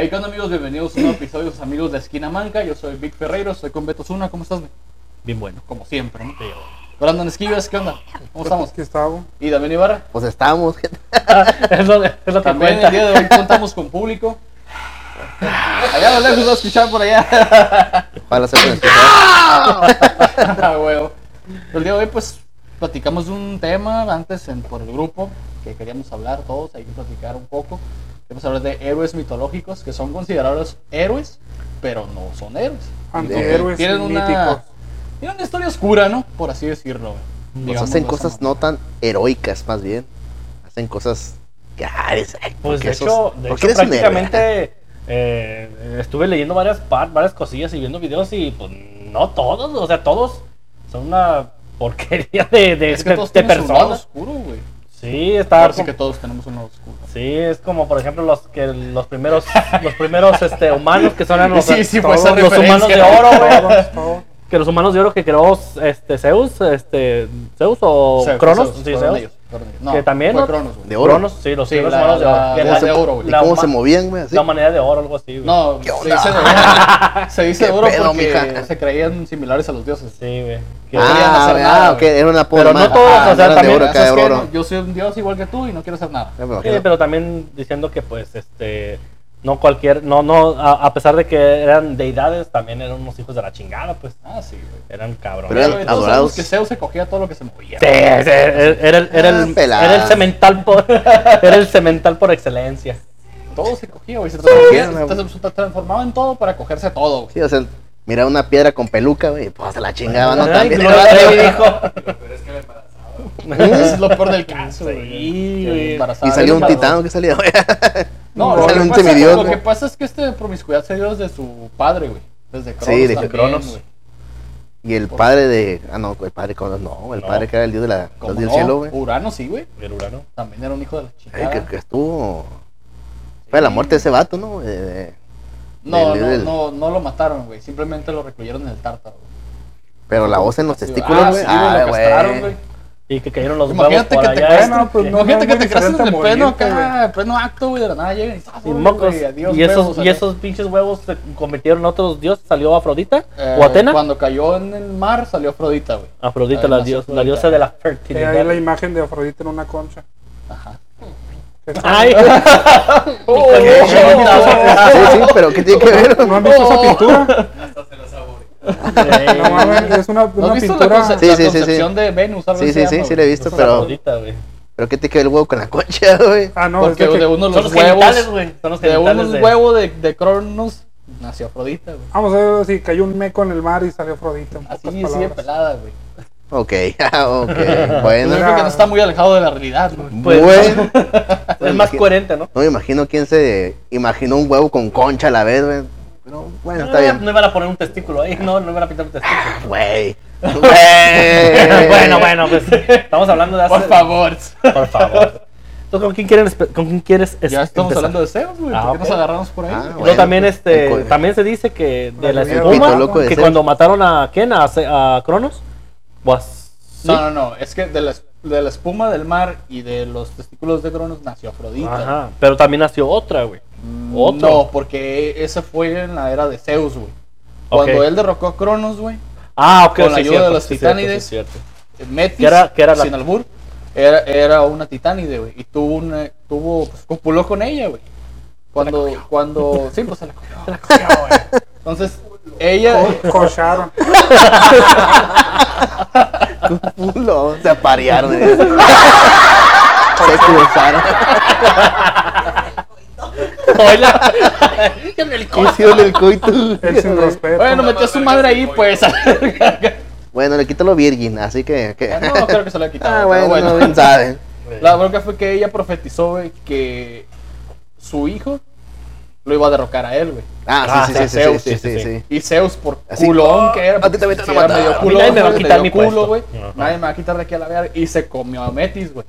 Hey, ¿qué onda amigos? Bienvenidos a un nuevo episodio de sus amigos de Esquina Manca. Yo soy Vic Ferreiro, estoy con Beto Zuna. ¿Cómo estás? Bien bueno. Como siempre, ¿no? Brandon Esquives, ¿qué onda? ¿Cómo estamos? Aquí estamos. Y Damián Ibarra. Pues estamos, gente. es, lo, es lo que También el día de hoy contamos con público. Allá a lo lejos va a escuchar por allá. Para hacer un Ah, huevo. El día de hoy, pues, platicamos de un tema antes en, por el grupo que queríamos hablar todos. Hay que platicar un poco. Queremos hablar de héroes mitológicos que son considerados héroes, pero no son héroes. Antihéroes Tienen míticos. una, tienen una historia oscura, ¿no? Por así decirlo. Pues hacen de cosas no tan heroicas, más bien. Hacen cosas ah, eres- ay, ¿por Pues de sos- hecho, de hecho prácticamente eh, estuve leyendo varias, varias cosillas y viendo videos y pues no todos, o sea, todos son una porquería de, de, Es que de- todos de personas. oscuro, güey. Sí, está Ahora sí que todos tenemos un lado oscuro. sí, es como por ejemplo los que los primeros los primeros este humanos que son los, Sí, sí, fue todos esa los humanos de oro, güey. Todos, todos. Que los humanos de oro que creó este Zeus, este Zeus o Zeus, Cronos, Zeus, sí, Zeus. No, que también, fue ¿no? Cronos, güey. De oro. Cronos, sí, los Sí, primeros la- humanos de la- oro. Que la la- de oro, güey. ¿Y cómo se movían, güey? La humanidad de oro, algo así, güey. No, ¿Qué se dice de oro. Se dice de ¿Qué oro pedo, porque mija? se creían similares a los dioses. Sí, güey. Que- Ah, hacer ah, nada, ok, güey. era una Pero no todos, Ah, o sea, también- oro. Yo soy un dios igual que tú y no quiero hacer nada. Sí, imagino. pero también diciendo que pues este no cualquier no no a, a pesar de que eran deidades también eran unos hijos de la chingada pues Ah, sí, güey. eran cabrones Pero eran adorados. que Zeus se cogía todo lo que se movía. Sí, sí, era, el- era, Ah, el, era el cemental por era el cemental por excelencia Todo se cogía, güey. Se, se transformaba en todo para cogerse todo, güey. Sí, o sea, mira una piedra con peluca, güey, pues se la chingaba, ¿no? Ay, También. Gloria Trevi dijo Eso es lo peor del caso, güey. Sí, Que güey. Y salió un titán que salía, güey. No, No, lo, sale que un pasa, semidios, lo que pasa es que este promiscuidad se dio desde su padre, güey. Desde Cronos. Sí, desde también, Cronos. güey. Y el padre de. Ah, no, el padre Cronos, no. El No. padre que era el dios de la, ¿Cómo dios del no? cielo, güey. Urano, sí, güey. el Urano También era un hijo de la Ay, chingada. que, que estuvo. Fue la muerte de ese vato, ¿no? De- de- No, del- no, del- no, no lo mataron, güey. Simplemente lo recluyeron en el tártaro. güey. Pero la voz en los testículos, ah, güey. sí, güey, Ah, y que cayeron los Imagínate huevos que por te allá crecen, Bueno, pues, no, imagínate no que es te muy en pleno acá, en pleno acto, güey, de la nada llegan y ¡zas, y mocos adiós, y esos huevos, y esos pinches huevos se convirtieron en otros dioses salió Afrodita Eh, o Atena Cuando cayó en el mar salió Afrodita, güey. Afrodita Ahí la, dios, la diosa de la Que hay fertilidad la imagen de Afrodita en una concha. Ajá. Ay, Oh, Sí, sí, pero ¿qué tiene que ver? ¿No han visto esa pintura? Ey. No es una, ¿No una has visto la, conce- Sí, la sí, sí, sí. concepción de Venus? algo Sí, sí, sí, sí la he visto, pero. ¿Pero qué te queda el huevo con la concha, güey? Ah, no, Porque es de, de que- uno de Son los huevos, güey. Son los de unos de- huevos de, de Cronos nació Afrodita, güey. Vamos a ver si cayó un meco en el mar y salió Afrodita. Así, palabras. pelada, güey. Ok, ok. Bueno, yo creo que no está muy alejado de la realidad, güey. Pues, bueno. Es más coherente, ¿no? No me imagino quién se imaginó un huevo con concha a la vez, güey. Pero bueno, está No, bien. No iban a poner un testículo ahí, no, no iban a pintar un testículo. Güey. Güey. bueno, bueno, pues estamos hablando de hace... Por favor. Por favor. ¿Tú con quién, quieres, con quién quieres es- Ya estamos empezar? hablando de Zeus, güey. Ah, ¿Por qué nos ok. agarramos por ahí? Ah, bueno, también pues, este también se dice que de la espuma que Zeus. cuando mataron a quién a, a Cronos pues No, no, no. Es que de la, de la espuma del mar y de los testículos de Cronos nació Afrodita. ajá, pero también nació otra, güey. Mm, Otro. No, porque ese fue en la era de Zeus, güey. Cuando Ok. él derrocó a Cronos, güey, Ah, ok, Con la sí, ayuda cierto, de los sí, titánides. sí, cierto. Metis, Que era- que era la- sin albur, era, era una titánide, güey. Y tuvo una, tuvo, pues, copuló con ella, güey. Cuando, cuando, sí, pues se la cogió. Se la cogió, güey. Entonces, ella, Co- Cocharon. Se aparearon. eh. Se cruzaron. Hola. Hicieron el coito. Él sin respeto. bueno, metió a su madre ahí, pues. Bueno, le quito lo virgin, así que. que- no, creo que se lo ha quitado. Ah, bueno, bueno. no, bien saben. La bronca fue que ella profetizó, güey, que su hijo lo iba a derrocar a él, güey. Ah, Ah, sí, sí, sí, sí, Zeus, sí, sí, sí, sí, sí. sí. Y Zeus, por Así, culón que era, a ti también te medio culón, nadie me va a quitar mi culo, güey. Nadie me va a quitar de aquí a la verga. Y se comió a Metis, güey.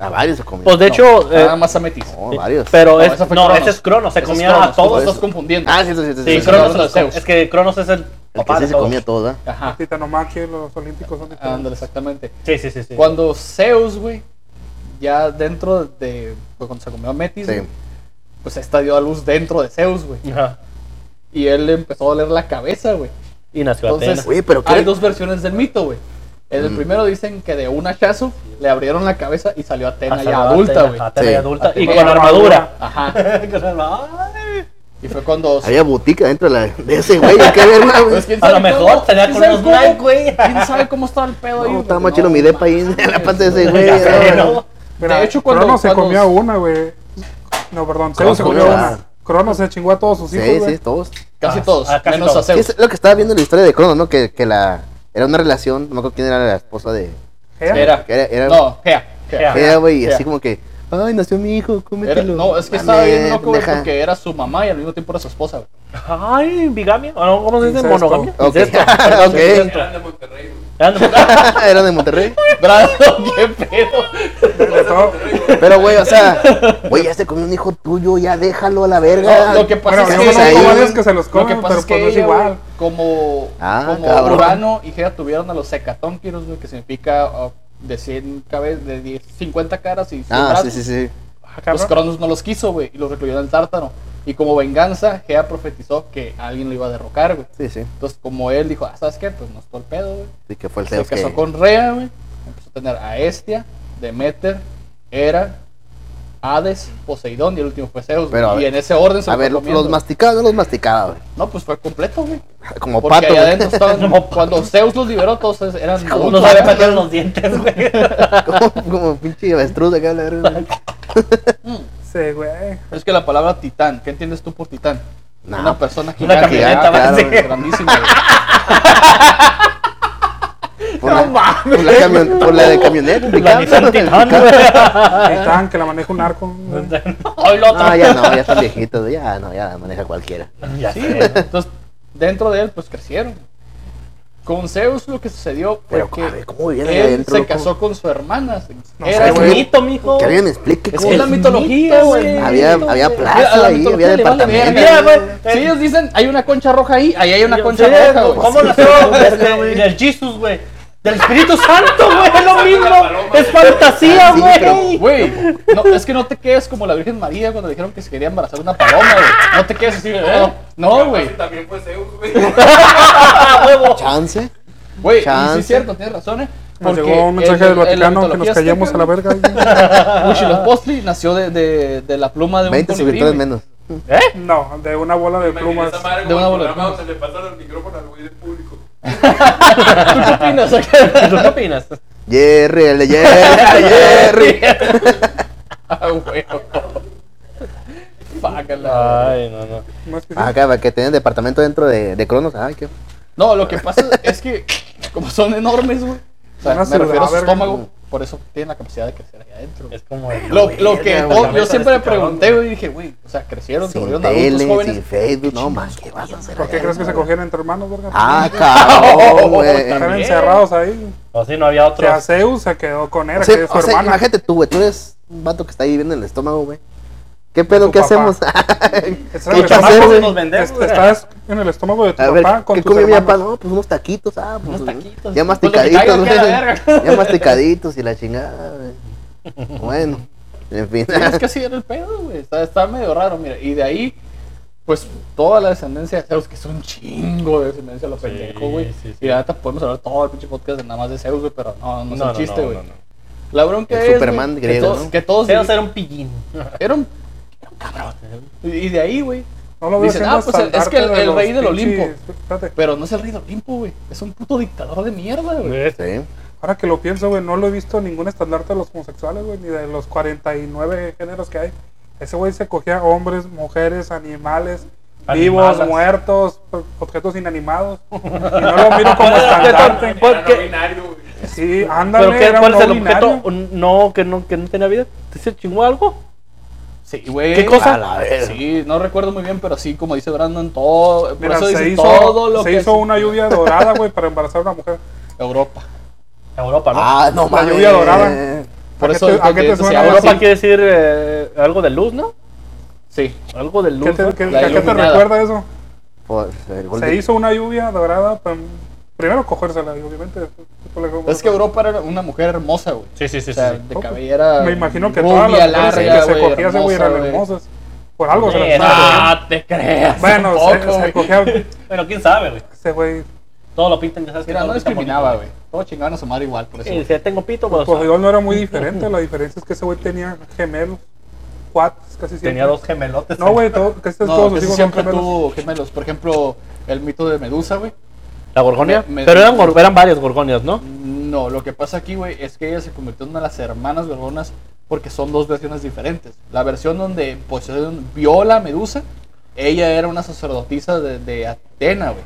A varios se comió. Pues de hecho, eh, Nada más a Metis. No, varios. pero No, es, ese fue no, ese es Cronos, se comía a todos. Estás confundiendo. Ah, sí, sí, sí. sí. Cronos es, el- Zeus. es que Cronos es el El que sí se comía todo, ¿eh? Ajá. Titanomaquia los olímpicos son diferentes. Ándale, exactamente. Sí, sí, sí, sí. Cuando Zeus, güey, ya dentro de. pues, cuando se comió a Metis, Sí. pues esta dio a luz dentro de Zeus, güey. Ajá. Y él le empezó a doler la cabeza, güey. Y nació Entonces, Atenas. Oye, pero ¿qué? hay dos versiones del mito, güey. En el Mm. primero dicen que de un hachazo le abrieron la cabeza y salió Atena ya adulta, güey. Atena Sí. ya adulta. Y con armadura. Ajá. Y fue cuando... Había boutique dentro de, la, de ese güey, qué verga, güey. Pues, ¿quién A lo mejor cómo? tenía ¿Quién con los? Nike, güey. ¿Quién sabe cómo estaba el pedo ahí? No, güey? estaba No, más chido mi depa ahí en la parte de ese güey. ¿no? ¿no? De hecho, cuando- Cronos se comió a una, güey. No, perdón, Zeus se comió una. Cronos se chingó a todos sus hijos, Sí, sí, todos. Casi Ah, todos, ah, menos a Zeus. es lo que estaba viendo en la historia de Cronos, ¿no? Que, que la, era una relación, no me acuerdo quién era la esposa de... Era. era, era, No, Gea. Gea. Gea. güey, así como que, ay, nació mi hijo, Era- cómetelo. no, es que estaba bien loco, güey, porque era su mamá y al mismo tiempo era su esposa, güey. Ay, bigamia. ¿O no? ¿Cómo se dice? Monogamia. Ok, Incesto. ok. Incesto. Eran de Monterrey, güey. Eran de- era de Monterrey. Brado, qué pedo. Pero, güey, o sea, güey, ya se comió un hijo tuyo, ya déjalo a la verga. No, lo que pasa Bueno, es yo que que se los Lo que comen, pasa pero es que pues no es ella, igual. como, Ah, como cabrón. Urano y Gea tuvieron a los Hecatónquiros, güey, que significa uh, de 100 cabezas, de 10, 50 caras y 100 Ah, brazos. sí, sí, sí. Ah, Los. Cronos no los quiso, güey, y los recluyó en el tártaro. Y como venganza, Gea profetizó que alguien lo iba a derrocar, güey. Sí, sí. Entonces, como él dijo, ah, ¿sabes qué? Pues no es todo el pedo, güey. Sí, que fue el Se casó que... con Rea, güey. Empezó a tener a Estia, Demeter, Hera, Hades, Poseidón y el último fue Zeus. Pero, y ver, en ese orden se A ver, fue los comiendo. masticaba, no los masticaba, güey. No, pues fue completo, güey. Como Porque pato, allá adentro estaban. cuando Zeus los liberó, todos eran. Como no sabe meter los dientes, güey. como, como pinche avestruz acá, la verga. Sí, güey. Es que la palabra titán, ¿qué entiendes tú por titán? No, Una persona una gigante. camioneta, ah, claro, grandísima. Por la, por la, camion- por la de camioneta. La picante, Nissan ¿no? Titan, que la maneja un arco. No, ya no, ya están viejitos, ya no, ya la maneja cualquiera. Ya Sí. Entonces, dentro de él, pues crecieron. Con Zeus lo que sucedió fue Pero, que a ver, ¿cómo vivían ahí él adentro, se loco? casó con su hermana. No Era güey. mito, mijo. Que alguien me explique Es es la mitología, güey. Había- había plaza ahí, había departamento. Mira, güey. Si ellos dicen hay una concha roja ahí, ahí hay una concha roja, güey. ¿Cómo nació este, del Jesus, güey? Del Espíritu Santo, güey, es lo mismo. Es fantasía, güey. Güey, no, es que no te quedes como la Virgen María cuando dijeron que se quería embarazar una paloma, güey. No te quedes así, no, no, güey. También fue Zeus, güey. Chance. Güey, sí Chance. es cierto, tienes razón, eh. Nos Porque llegó un mensaje en- del Vaticano que nos callemos a la verga. güey. Huitzilopochtli nació de, de, de la pluma de un 20 colibrí, suscriptores güey. menos. ¿Eh? No, de una bola de plumas. de una el bola de plumas. donde le pasan el micrófono al güey del público. ¿Tú qué opinas? ¿Tú qué opinas? Jerry, el de Jerry, Jerry. ah, güey. Fácala. Ay, no, no. Más que sí. Acá, para que tengan departamento dentro de, de Cronos. Ay, qué. No, lo que pasa es que, como son enormes, güey. O sea, Una me refiero a su verga. estómago, por eso tienen la capacidad de crecer ahí adentro. Es como el. Lo, lo que oh, yo siempre me Este pregunté, güey, y dije, güey, o sea, crecieron, se volvieron adultos tele, jóvenes. sin Facebook. No, man, ¿qué vas a hacer? ¿Por qué crees que se cogían entre hermanos, verga? Ah, cabrón, güey. Están encerrados ahí. O si no había Que otro. Zeus se quedó con sea, que es su o sea, hermana. imagínate tú, güey. Tú eres un vato que está ahí viviendo en el estómago, güey. ¿Qué pedo? ¿Qué papá. hacemos? Estás en ¿Qué est- Estás en el estómago de tu A ver, papá con ¿qué comió mi papá? No, pues unos taquitos, ah, pues. Unos taquitos. Ya Pues masticaditos, güey. Ya masticaditos y la chingada, güey. Bueno, en fin. Sí, es que así era el pedo, güey. Está, está medio raro, mira. Y de ahí, pues, toda la descendencia de Zeus, que es un chingo de descendencia a lo Sí, pendejo, güey. sí, sí. Y neta podemos hablar todo el pinche podcast de nada más de Zeus, güey, pero no, no es un chiste, güey. no, no. La bronca El es, Superman güey, griego, que, todos, ¿no? que todos Zeus era un pillín. era un cabrón. Y, de ahí, güey. No lo veo Dicen, ah, pues, es que el- de el los rey del Olimpo. Espérate. Pero no es el rey del Olimpo, güey. Es un puto dictador de mierda, güey. Sí. Ahora que lo pienso, güey, no lo he visto en ningún estandarte de los homosexuales, güey, ni de los 49 géneros que hay. Ese güey se cogía hombres, mujeres, animales, vivos, muertos, objetos inanimados. Y no lo miro como estandarte. Sí, ándale, ¿Pero qué, era cuál un es no el objeto? No, que no, que no tenía vida. ¿Se chingó algo? Sí, güey. ¿Qué cosa? A la verga. Sí, no recuerdo muy bien, pero sí, como dice Brandon, todo. Por Mira, eso se dice hizo, todo lo se que hizo es una lluvia dorada, güey, para embarazar a una mujer. Europa. Europa, ¿no? Ah, no La lluvia dorada. Por ¿A eso te- a qué te se suena? Europa quiere decir eh, algo de luz, ¿no? Sí. Algo de ¿Qué luz. te, ¿no? qué- La a qué te recuerda eso? Por Se de- hizo una lluvia dorada, pues, primero cogérsela, obviamente. después Es que Europa era una mujer hermosa, güey. Sí, sí, sí. o sea, sí. de cabellera. Me imagino que todas las mujeres larga, que se güey, cogía ese güey hermosa, eran güey. hermosas. Por algo se las Eh, no te creas. Bueno, se, se güey. cogía Bueno, quién sabe, güey. ese güey. Todo lo pintan, ya sabes que Mira, todo no discriminaba, güey. Todo chingaban a su madre igual, por eso. Y si ya tengo pito, pues. Pues igual no era muy diferente. La diferencia es que ese güey tenía gemelos. Cuates, casi siempre. tenía dos gemelotes. No, güey, todo, casi No, todos casi hijos siempre tuvo gemelos. Por ejemplo, el mito de Medusa, güey. ¿La Gorgonia? Me- me- Pero eran, eran varias Gorgonias, ¿no? No, lo que pasa aquí, güey, es que ella se convirtió en una de las hermanas gorgonas porque son dos versiones diferentes. La versión donde Poseidón vio la Medusa, ella era una sacerdotisa de, de Atena, güey.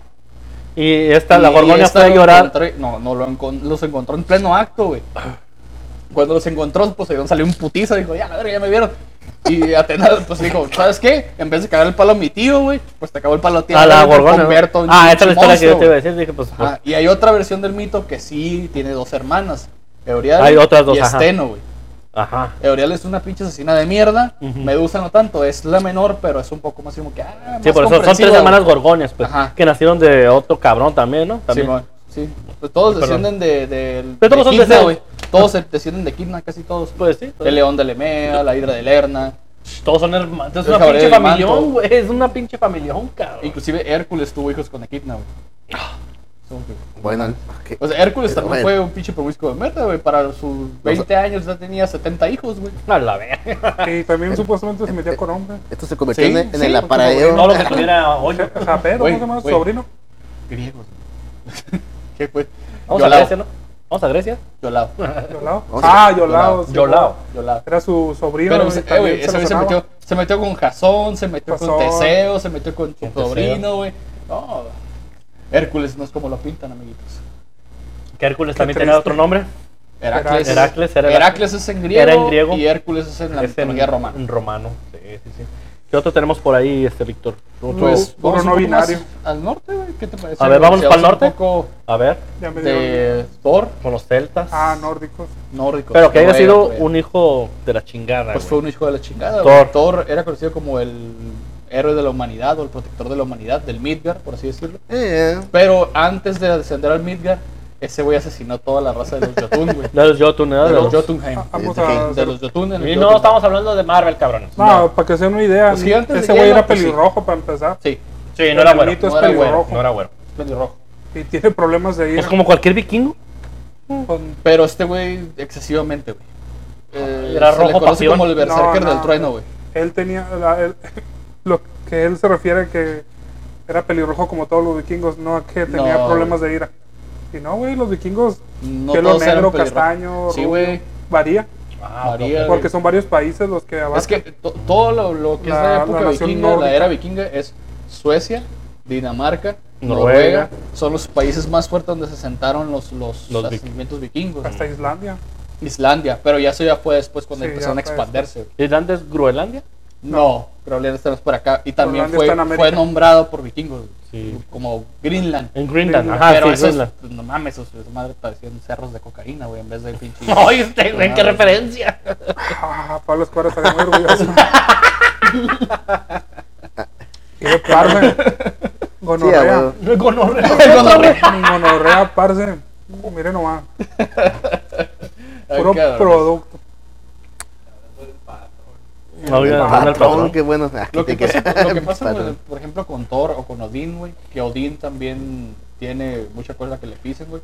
Y esta, la Gorgonia fue a lo llorar. encontré- no, no, lo encon- los encontró en pleno acto, güey. Cuando los encontró, Poseidón salió un putiza, dijo, ya, la verga, ya me vieron. Y Atena, pues dijo, ¿sabes qué? En vez de cagar el palo a mi tío, güey, pues te acabó el palo a ti. A la en Ah, esta es la historia que yo te iba a decir. Dije, pues. pues, Y hay otra versión del mito que sí tiene dos hermanas. Euriale Hay otras dos, y ajá. Esteno, güey. Ajá. Euriale es una pinche asesina de mierda. Ujú. Medusa no tanto, es la menor, pero es un poco más como que. Ah, Sí, más por eso son tres hermanas güey. Gorgonias, pues. Ajá. Que nacieron de otro cabrón también, ¿no? También. Simón, sí. Pues todos Perdón. descienden de, de, Pero todos son de Zeus. Todos se- descienden de Kidna, casi todos. Pues sí. pues, El león de Lemea, la hidra de Lerna. Todos son hermanos. Es una pinche familión, güey. Es una pinche familión, cabrón. Inclusive Hércules tuvo hijos con Equidna, güey. Bueno, ¿qué? O sea, Hércules Pero también bueno. fue un pinche promiscuo de mierda, güey. Para sus 20 años ya tenía 70 hijos, güey. A la verga. Y también supuestamente se metía con hombres. esto se convirtió Sí, en, en sí, el como aparadero. Todo lo que tuviera hoyo. Japero, ¿cómo se llama? Sobrino. Griegos. güey. ¿Qué fue? Vamos a Yolao. Grecia, ¿no? Vamos a Grecia. Yolao. Yolao. Ah, Yolao. Yolao. Yolao. Era su sobrino. Pero pues, eh, güey, se ese lo güey se sonaba. metió, se metió con Jasón, se metió con. Teseo, se metió con su sobrino, güey. No, Hércules no es como lo pintan, amiguitos. Que Hércules Qué también tenía otro nombre. Heracles. Heracles era- Heracles es en griego, era en griego. y Hércules es en la Es en, mitología romana. en romano. Sí, sí, sí. ¿Qué otro tenemos por ahí, este Víctor? Otro- Pues vamos no un poco más binario. al norte, güey. ¿Qué te parece? A ver, vamos norte. Un poco A ver, Ya me de Thor, con los celtas. Ah, nórdicos. nórdico. Pero que haya sido güey. un hijo de la chingada. Pues güey. fue un hijo de la chingada. Thor. era conocido como el héroe de la humanidad o el protector de la humanidad, del Midgard, por así decirlo. Eh, Pero antes de descender al Midgard, ese güey asesinó toda la raza de los Jotun, güey. De los Jotun, ¿no? De De los los- Jotunheim. Ah, Vamos de- a. De los Jotun. Y no estamos hablando de Marvel, cabrones. No, No. para que se den una idea. De ese güey hielo, era pues, sí. pelirrojo para empezar. Sí, Sí, no era El bueno. es no era güero, pelirrojo. No era bueno. pelirrojo. Y tiene problemas de ir. Pues como cualquier vikingo. con- Pero este güey, excesivamente, güey. Eh, Era se le rojo conoce pasión. como el berserker No, del no. trueno, güey. Él tenía. la- él- lo que él se refiere que era pelirrojo como todos los vikingos, no a que tenía No. problemas de ira. Y no, güey, los vikingos, No pelo negro, castaño, Sí, rubio, güey. varía. Ah, María, ok. Porque güey. son varios países los que abarcan. Es que to- todo lo, lo que es La- la la época nación vikinga, nórdica. la era vikinga, es Suecia, Dinamarca, Noruega. Noruega. Son los países más fuertes donde se sentaron los, los, Los asentamientos vikingos. hasta Islandia. Islandia, pero ya eso ya fue después cuando Sí, empezaron a expandirse. ¿Islandia es Groenlandia? No, Groenlandia está más por acá. Y también fue, está fue nombrado por vikingos, Sí. como Greenland. En Greenland, Greenland. ajá, pero sí, esos, Greenland. pues, no mames, esos, esa madre parecían cerros de cocaína, güey, en vez de pinche. Ay, este, güey, qué referencia. Ah, Pablo Escobar estaría muy orgulloso. y de parce. sí, Gonorrea. Gonorrea. Gonorrea, parce. Mire nomás. Puro cabrón. Producto. No, oiga, Ah, manda el Patrón, patrón. qué bueno. Ah, Lo que pasa, lo que pasa por ejemplo, con Thor o con Odín, güey, que Odín también tiene mucha cosa que le pisen, güey.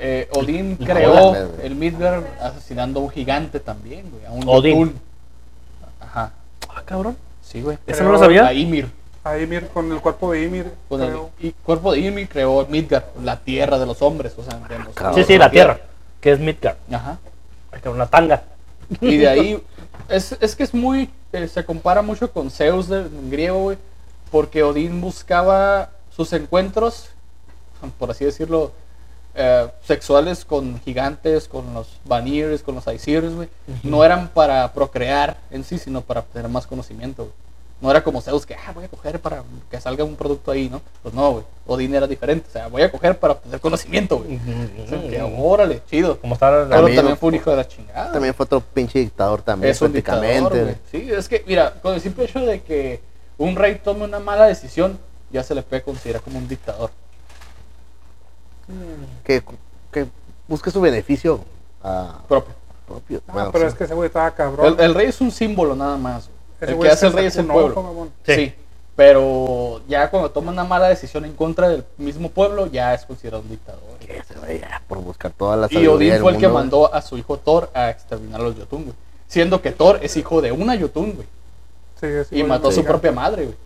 Eh, Odín Y creó el Midgard asesinando a un gigante también, güey, a un Odín. Ajá, Ah, cabrón. sí, güey. ¿Eso no lo sabía? A Ymir. A Ymir, con el cuerpo de Ymir. Con el y cuerpo de Ymir creó Midgard, la tierra de los hombres, o sea, de los- cabrón. Sí, sí, la tierra. Que es Midgard. Ajá. Una tanga. Y de ahí, es, es que es muy, eh, se compara mucho con Zeus de- en griego, güey, porque Odín buscaba sus encuentros, por así decirlo, eh, sexuales con gigantes, con los Vanires, con los Aesirs, güey. No eran para procrear en sí, sino para tener más conocimiento, güey. No era como Zeus que, ah, voy a coger para que salga un producto ahí, ¿no? Pues no, güey. Odín era diferente, o sea, voy a coger para obtener conocimiento, güey. O sea, que, órale, chido. Como Pero También- también fue un hijo de la chingada. También fue otro pinche dictador también, Es un dictador, prácticamente. güey. Sí, es que, mira, con el simple hecho de que un rey tome una mala decisión, ya se le puede considerar como un dictador. que, que busque su beneficio ah, Propio. propio. Ah, Bueno, pero sí. es que ese güey estaba cabrón. El, el rey es un símbolo nada más. El que hace el rey es el pueblo. Sí. Sí. Pero ya cuando toma una mala decisión en contra del mismo pueblo, ya es considerado un dictador. Por buscar toda la Y Odín fue el que mandó a su hijo Thor a exterminar a los Jotun, güey. Siendo que Thor es hijo de una Jotun, güey. Sí, es Y mató a su propia madre, güey.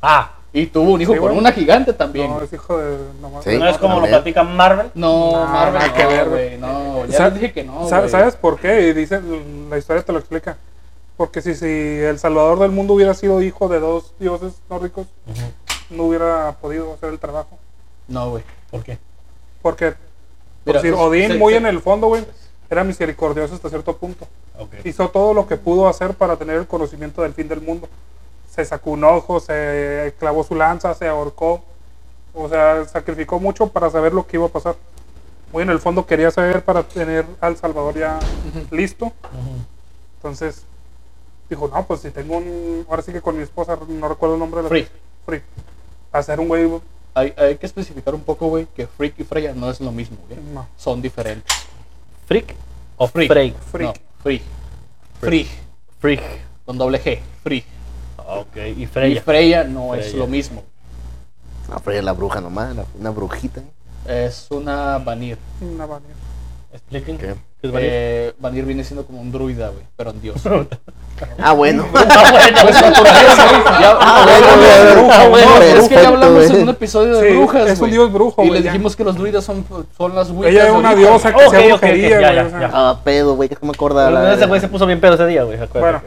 Ah, Y tuvo un hijo Sí, con una gigante también. No, es hijo de. nomás- Sí. ¿no es como lo platica Marvel? No, No, Marvel, nada no, que ver, güey. No, ya dije que no. ¿Sabes por qué? Y dice, la historia te lo explica. Porque si, si el salvador del mundo hubiera sido hijo de dos dioses nórdicos, no hubiera podido hacer el trabajo. No, güey. ¿Por qué? Porque, por Mira, decir, pues, Odín, se- muy se- en el fondo, güey, era misericordioso hasta cierto punto. Ok. Hizo todo lo que pudo hacer para tener el conocimiento del fin del mundo. Se sacó un ojo, se clavó su lanza, se ahorcó. O sea, sacrificó mucho para saber lo que iba a pasar. Muy en el fondo quería saber para tener al Salvador ya listo. Entonces dijo, no, pues si tengo un... Ahora sí que con mi esposa, no recuerdo el nombre de la... Free. Free. Hacer un güey... Hay, hay que especificar un poco, güey, que Freak y Freya no es lo mismo, güey. No. Son diferentes. ¿Freak o Freak. Frey? Freak. No, Free. Free. Freak. Con doble G. Free. Ok, y Y Freya. Freya no es Freya. lo mismo. No, ella es la bruja nomás, la- una brujita. Es una Vanir. Una vanilla. Expliquen. ¿Qué? ¿Qué es Vanilla? Eh, Vanir viene siendo como un druida, güey, pero en Dios. Ah, bueno. Ah, bueno, Pues Ah, bueno, es que ya hablamos en un episodio de Sí, brujas, es un dios brujo, Y les dijimos que los druidas son, son las wicas Ella es una diosa que ok, brujería. Ah, pedo, güey, que no me acordaba. la Ese güey se puso bien pedo ese día, güey. Bueno.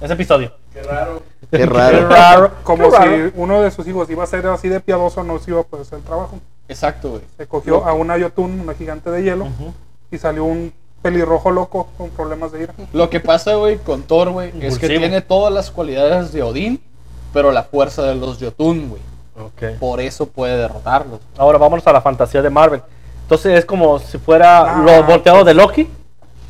Ese episodio. Qué raro. Qué Qué raro. raro. Como Qué si raro. uno de sus hijos iba a ser así de piadoso, no se iba a poder hacer el trabajo. Exacto, güey. Se cogió a una Yotun, una gigante de hielo. Y salió un pelirrojo loco con problemas de ira. Lo que pasa, güey, con Thor, güey, es que tiene todas las cualidades de Odín, pero la fuerza de los Jotun, güey. Ok. Por eso puede derrotarlos. Ahora vámonos a la fantasía de Marvel. Entonces es como si fuera Ah, lo volteado de Loki.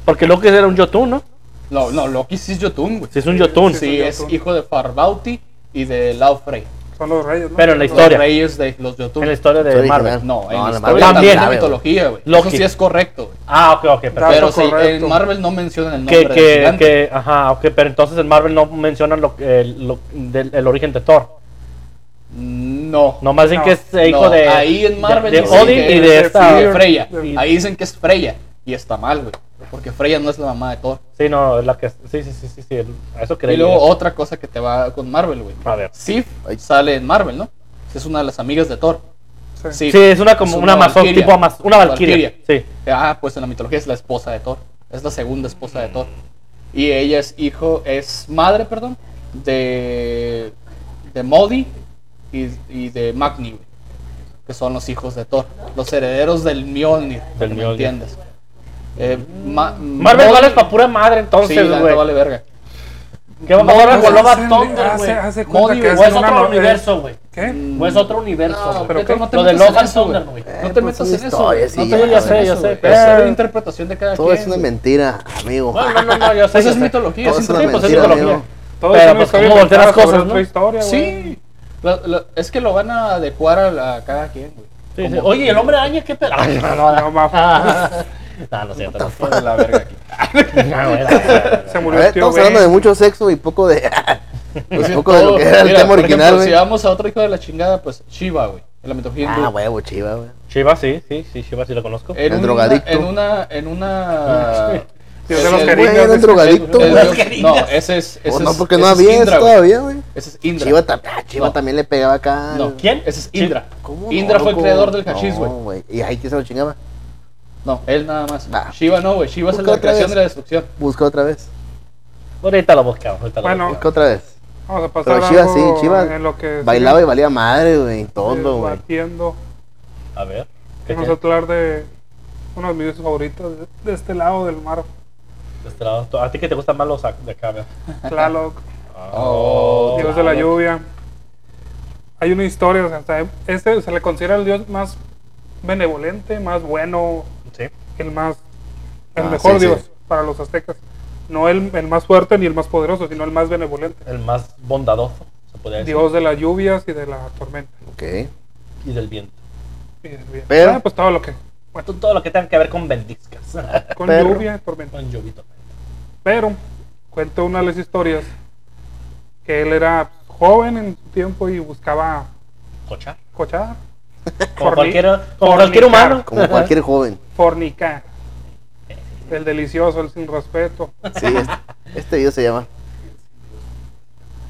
Porque Loki era un Jotun, ¿no? No, no, Loki sí es Jotun, güey. Si es un Jotun. sí, Sí, es un es hijo de Farbauti y de Laufrey. Son los reyes, ¿no? Pero en la Los historia. reyes de los Jotun. En la historia de Marvel. No, en No, la la historia Marvel también sabe, de mitología, güey. Loki. Eso sí es correcto. Ah, ok, ok. Pero, Dato Pero sí, correcto. en Marvel no mencionan el que, nombre del que, gigante. que, ajá, ok, pero entonces en Marvel no mencionan lo, el, lo- del, el origen de Thor. No. No más bien No, que es eh, hijo No, de. ahí en Marvel de, de dicen Odin que y de esta. de Freya. Ahí dicen que es Freya. Y está mal, güey. Porque Freya no es la mamá de Thor. Sí, no, es la que. Sí, sí, sí, sí, sí. eso Y luego otra cosa que te va con Marvel, güey. A ver. Sif Ay. sale en Marvel, ¿no? Es una de las amigas de Thor. Sí. Sí, es una como una Amazon, valquiria. tipo Amaz- una Valkyria. Sí. Ah, pues en la mitología es la esposa de Thor. Es la segunda esposa de Thor. Y ella es hijo, es madre, perdón, de, de Modi y, y de Magni, que son los hijos de Thor. Los herederos del Mjolnir, Del me entiendes. Eh, Ma- Marvel Modi- vale para pura madre, Sí, entonces, güey. neta vale verga. ¿Qué va a pasar con Love Hacen- Thunder, güey? Modi, güey, O es una otro no- eh, universo, güey. ¿Qué? O es otro universo, No, pero qué? no te Lo de metas Love eso, Thunder, güey. No Eh, te pues metas en eso. No te ya, sé, en ya eso, sé, pero- Es la interpretación de cada Todo quien. es una mentira, amigo. Bueno, no, no, no, yo sé. Esa es mitología, Todo es una pues mitología. Todo Pero, es una pues, ¿cómo voltear las cosas, no? historia, güey. Sí. Es que lo van a adecuar a, cada quien, güey. Oye, ¿y el hombre araña qué pedo? Ay, no, no, No, no. No, no cierto. Fue de la verga aquí. No, no. Se murió ver, el tío estamos hablando de mucho sexo y poco de. Pues poco de lo que era el Mira, tema por original, ejemplo, güey. Si vamos a otro hijo de la chingada, pues Shiva, güey. En la mitología hindú. Ah, huevo, chiva, güey. Shiva, sí, sí, sí, Shiva sí lo conozco. En El una, drogadicto. En una. En una. Dios de los ese- el drogadicto, el güey. No, ese es. Ese Pues no, es- porque ese no es había Indra, güey. todavía, güey. Ese es Indra. Chiva, ta- ah, Chiva No. también le pegaba acá. No, ¿Quién? Ese es Indra. ¿Cómo Indra no, fue el loco? creador del hashish, No, güey. ¿Y ahí quién se lo chingaba? No, él nada más. Nah. Shiva no, güey. Shiva es de la creación vez. y la destrucción. Busca otra vez. Ahorita lo buscamos. Ahorita lo Bueno. Busca otra vez. Vamos a pasar Pero Chiva algo sí, Chiva en lo que bailaba y valía madre, güey. Todo, güey. A ver. ¿Qué Vamos a hablar de uno de mis videos favoritos de, de este lado del mar. De este lado. ¿A ti que te gustan más los ac- de acá, vea? Tlaloc, Oh, dios de la lluvia. Hay una historia, o sea, este se le considera el dios más benevolente, más bueno. El más el Ah, mejor sí, sí. dios para los aztecas. No el, el más fuerte ni el más poderoso, sino el más benevolente. El más bondadoso, se podría decir. Dios de las lluvias y de la tormenta. Ok. Y del viento. Y del viento. Pero- Ah, pues todo lo que. Bueno, Todo- Todo lo que tenga que ver con bendiscas. con Pero- lluvia y tormenta. con llovito. Pero cuenta una de las historias que él era joven en su tiempo y buscaba Cochar. cochar, Como cualquier, como fornicar. cualquier humano. Como cualquier joven. fornicar. El delicioso, el sin respeto. Sí, este, este video se llama.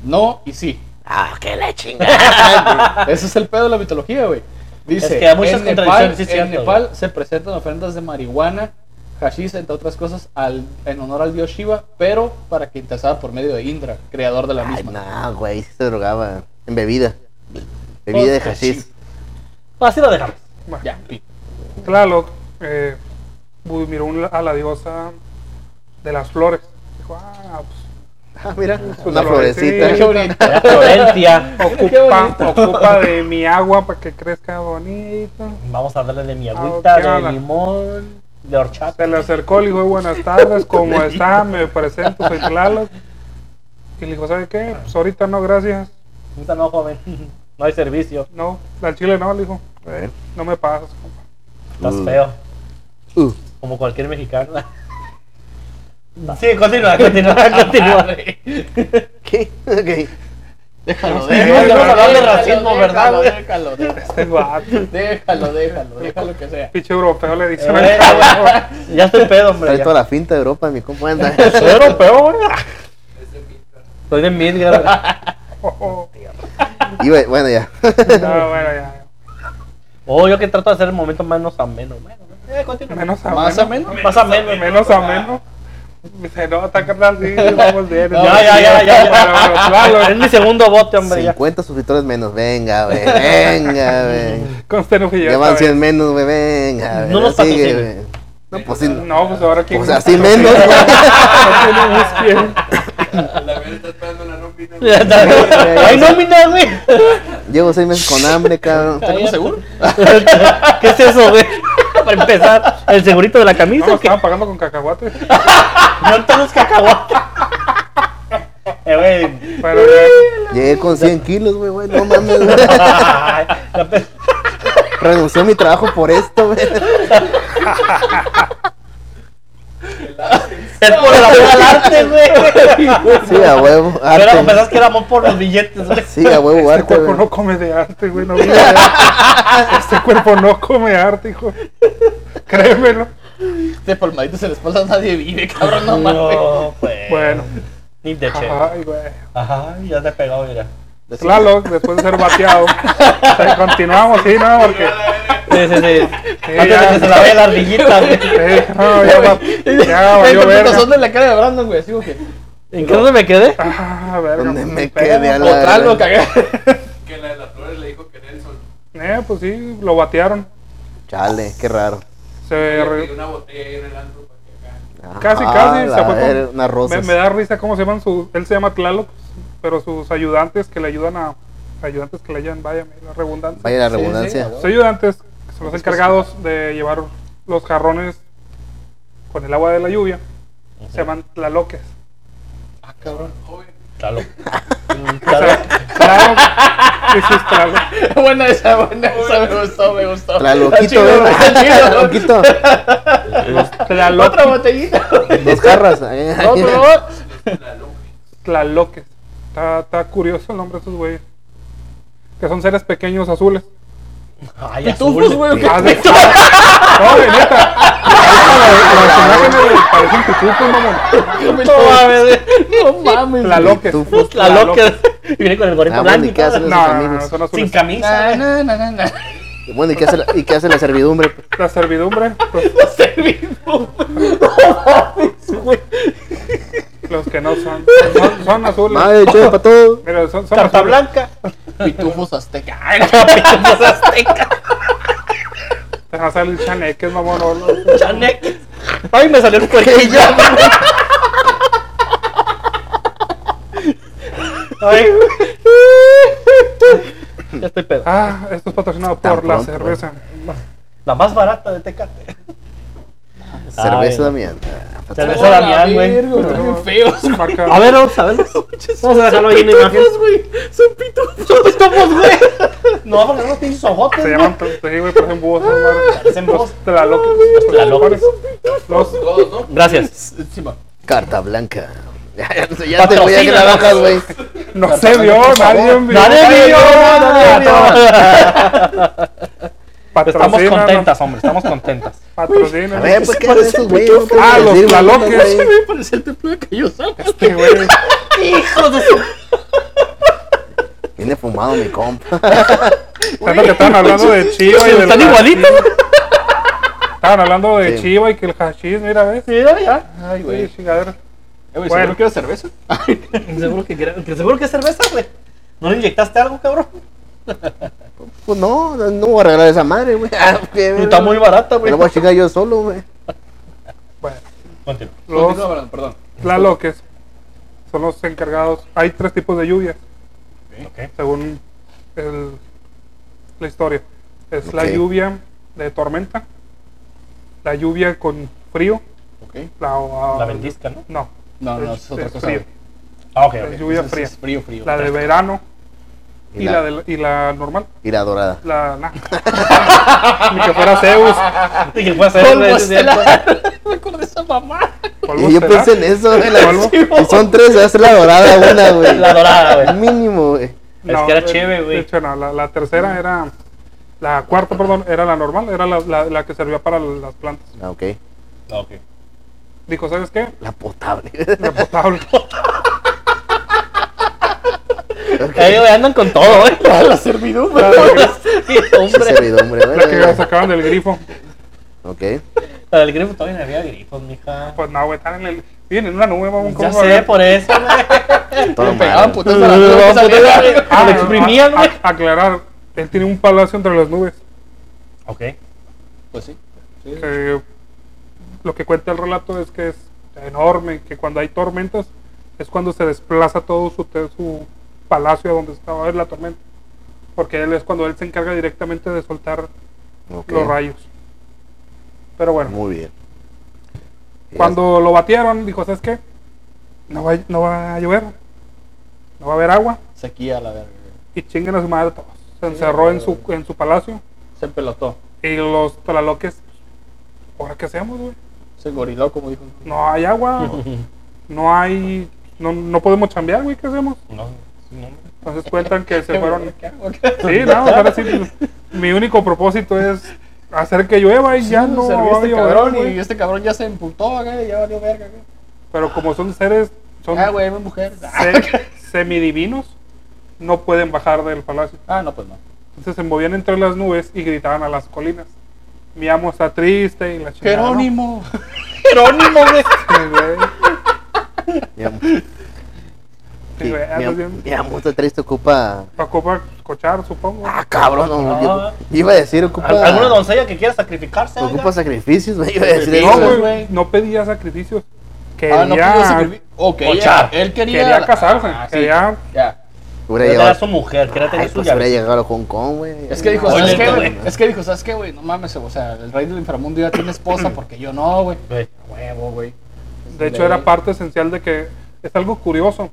No y sí. Ah, que la chingada. Ese es el pedo de la mitología, güey. Dice, Es que hay muchas en Nepal, sí en Nepal se presentan ofrendas de marihuana, hashish, entre otras cosas, al, en honor al dios Shiva, pero para que interesaba por medio de Indra, creador de la Ay, misma. no, güey, sí se drogaba. En bebida. Bebida de Pues, hashish. Así lo dejamos. Bueno, Ya. Tlaloc eh, miró un- a la diosa de las flores. Dijo, ah, pues, Ah, mira, Pues una lo florecita. Qué bonito. La Florencia. Ocupa, ocupa de mi agua para que crezca bonito. Vamos a darle de mi Ah, agüita, ok, de hola. limón, de horchata. Se le acercó, le dijo, buenas tardes, ¿cómo está? Me presento, soy Tlaloc. Y le dijo, ¿sabe qué? Pues ahorita no, gracias. Ahorita no, joven. No hay servicio. No, al chile no, le dijo. No me pasas, compa. Estás Uh. feo. Uh, Como cualquier mexicano. Sí, continúa, continúa, continúa. ¿Qué? Ok. Déjalo, Sí, déjalo. vamos a hablar de déjalo, racismo, déjalo, ¿verdad? Déjalo, déjalo, Este déjalo, déjalo, déjalo que sea. pinche europeo, le dice. Eh. Ya estoy pedo, hombre. Trae toda la finta de Europa, mi compa. anda. Soy europeo, güey. Es de Midgar. Soy de Midgar. Y bu- bueno, ya. No, bueno, ya. Oh, yo que trato de hacer el momento menos ameno. Bueno, eh, continúa. Menos a Más o menos. menos. Más ameno. Menos a menos. Se nota, carnal, sí, vamos bien. No, Ya, ya, ya, ya. Ya. Tlaloc, Es mi segundo bote, hombre. Ya. 50 suscriptores menos. Venga, güey. Venga, güey. Conste no fui yo Ya esta van vez. 100 menos, güey. Venga, güey. No nos Sigue, güey. No, pues sí. No, pues ahora quién. Pues así menos, güey. No quién. La verdad está esperando la nómina. güey. Ay, nómina, güey. Llevo 6 meses con hambre, cabrón. ¿Tenemos seguro? ¿Qué es eso, güey? Para empezar, ¿el segurito de la camisa No, o qué? estaban pagando con cacahuates. No tenemos cacahuate. Eh, güey. Pero ya. Llegué con 100 kilos, güey, güey. No mames, güey. Renuncié a mi trabajo por esto, güey. Es por el amor al arte, güey. Sí, a huevo. Pero Arte. pensás que era amor por los billetes, güey. Sí, a huevo, Este arte, cuerpo güey. no come de arte, güey. No vive de arte. Este cuerpo no come arte, hijo. Créemelo. De palmaditas en la espalda nadie vive, cabrón, no mames. No, pues. Bueno. Ni de che. Ay, güey. Ajá, ya te pegó, mira. Tlaloc, después de ser bateado. O sea, continuamos, sí, ¿no? Porque. Sí, sí, sí. Sí, Antes de que se la vea la ardillita, güey. Sí, no, ya, va, ya valió verga. razón de la cara de Brandon, güey, así como que. ¿En qué dónde me quedé? Ah, verga. Donde me Pega, quede a la- lo cagué. Que la de las flores le dijo que Nelson. Eh, pues sí, lo batearon. Chale, qué raro. Se pidió una botella ahí en el antro para que acá. Casi, Ah, casi. la Se fue con- unas me, rosas. me da risa cómo se llaman sus. Él se llama Tlaloc, pero sus ayudantes que le ayudan a. Ayudantes que le ayudan, vaya, la redundancia. Vaya la Sí, sí, redundancia. huevo. Sus ayudantes son los encargados de llevar los jarrones con el agua de la lluvia. Se llaman Tlaloques. Ah, cabrón. Joven. Claro. O sea, Tlaloc y sus buena esa, buena esa, me gustó, me gustó. La Está loquito, chido, güey. está chido. La loquito. Tlaloc- Otra botellita. Dos jarras. eh. No, por favor. La Lupe. Tlaloques. Está, está curioso el nombre de esos güeyes. Que son seres pequeños azules. Ay, Pitufos, azul. güey. Ah, de- No, de neta. Las imágenes parecen pitufos, mamón. No mames, güey. No mames. Tlaloques. Pitufos. La loca. Y viene con el gorrito Ah, bueno, blanco. ¿y y qué todo. hacen los No, no, no, amigos? son. Sin camisa. Güey. na, na, na, na. Bueno, ¿y qué hace la, y qué hace la servidumbre? La servidumbre, pues, los que no son. Son, son azules. Madre, che, para todo. Pero son, son Carta azules. blanca. Pitufos azteca. Pitufos azteca. Te va a salir chaneques, mamón. no, no. Chanek. Ay, me salió un puerquillo. Ay. Ya estoy pedo. Ah, esto es patrocinado por la cerveza. La más barata de Tecate. Cerveza Ay, Damián. Cerveza Damián, güey. están bien feos. A ver, vamos a ver. Vamos a dejarlo ahí en imagen. güey. Son pitufos. Son pitufos, güey. No, vamos a ver los pinches ojotes, Se llaman, sí, güey, parecen búhos. madres. Parecen búhos. Tlaloques. Los tlaloques. Los Todos, ¿no? Gracias. Carta blanca. Ya, ya, ya te voy a bajas, güey. No se vio, nadie vio. Nadie vio, nadie vio. Estamos contentas, hombre, estamos contentas. patrocínanos. A ver, pues, ¿qué hacen esos güeyes? Ah, los decir, güey, laloques. güey. Me parece el templo de Cayo Salga. Este güey. Hijo de su... Viene fumado mi compa. Tanto que estaban hablando de Chiva y del Están igualitos. Estaban hablando de. Chiva y que el hashish, mira, ¿ves? Mira, ya. Ay, güey. Sí, chingadera. Eh, güey, Bueno. ¿seguro quieres cerveza? Seguro que, que seguro que es cerveza, güey. ¿No le inyectaste algo, cabrón? Pues no, no no voy a regalar esa madre, güey. Ah, qué Está muy barata, güey. la voy a chingar yo solo, güey. Bueno, Continúa. los Continúa hablando, perdón. tlaloques son los encargados. Hay tres tipos de lluvia, Ok. según el- la historia. Es la lluvia de tormenta, la lluvia con frío, Ok. la, La ventisca, ¿no? No, No, no, Es- es otra es cosa. frío. Ah, ok, Es ok. lluvia fría. Es frío, frío. La de verano Y y, la- la, de- y la normal. Y la dorada. La. Ni que fuera Zeus. Y que fue a hacer, Polvo güey, es cierto. estelar. Me acordé de esa mamá. Y yo pensé en eso, güey. la-. Si son tres, va a ser la dorada una, güey. La dorada, güey. Mínimo, güey. Es que era chévere, güey. De hecho, no, la, la tercera era. La cuarta, perdón, era la normal, era la, la, la que servía para las plantas. Ah, ok. Ah, Ok. Dijo, ¿sabes qué? La potable. La potable. Ahí, güey, andan con todo, ¿eh? La servidumbre. La, servidumbre, la que sacaban del grifo. Ok. La del grifo todavía no había grifos, mija. Pues no, güey, están en el. Vienen en una nube, vamos Ya ¿cómo sé, por eso, güey. Todo pegaban putas a la nube. Ah, Lo exprimían, a- güey. a- aclarar, él tiene un palacio entre las nubes. Ok. Pues sí. Lo que cuenta el relato es que es enorme, que cuando hay tormentas es cuando se desplaza todo su, su palacio donde estaba la tormenta. Porque él es cuando él se encarga directamente de soltar los rayos. Pero bueno, Muy bien. Cuando lo batieron, dijo, ¿sabes qué? No va, no va a llover, no va a haber agua Sequía la verga. y chinguen a su madre todos. Se encerró en su, en su palacio Se pelotó. y los tlaloques, ¿ahora qué hacemos, güey? Se goriló, como dijo. No hay agua, no hay, no, no podemos chambear, güey, ¿qué hacemos? No, no. Entonces cuentan que se fueron. Sí, no, ahora sí, mi único propósito es hacer que llueva y ya no. Va a este llover, cabrón güey. y este cabrón ya se emputó, güey, ya valió verga, güey. Pero como son seres, son Ah, güey, mujer. se- semidivinos, no pueden bajar del palacio. Ah, no, pues no. Entonces se movían entre las nubes y gritaban a las colinas. Mi amo está triste y la chingada. ¿no? Jerónimo. Jerónimo, güey. Sí. Mi amor está triste, ocupa. Ocupa escuchar, supongo. Ah, cabrón, no, yo, Ah. yo iba a decir, ocupa. ¿Al- ¿Alguna doncella que quiera sacrificarse? Ocupa sacrificios, güey. Iba a decir No, güey. no pedía sacrificios. Quería, Ah, no pidió sacrificio. O quería, Cochar. él quería. quería casarse. Ah, sí. quería Ya. Hubiera a su mujer, quería tener Ay, su pues hubiera llegado a Hong Kong, güey. Es que dijo, ¿sabes qué, güey. Es que dijo, ¿sabes qué, güey? No mames, o sea, el rey del inframundo ya tiene esposa porque yo no, güey. Güey. Huevo, güey. De hecho, era parte esencial de que es algo curioso.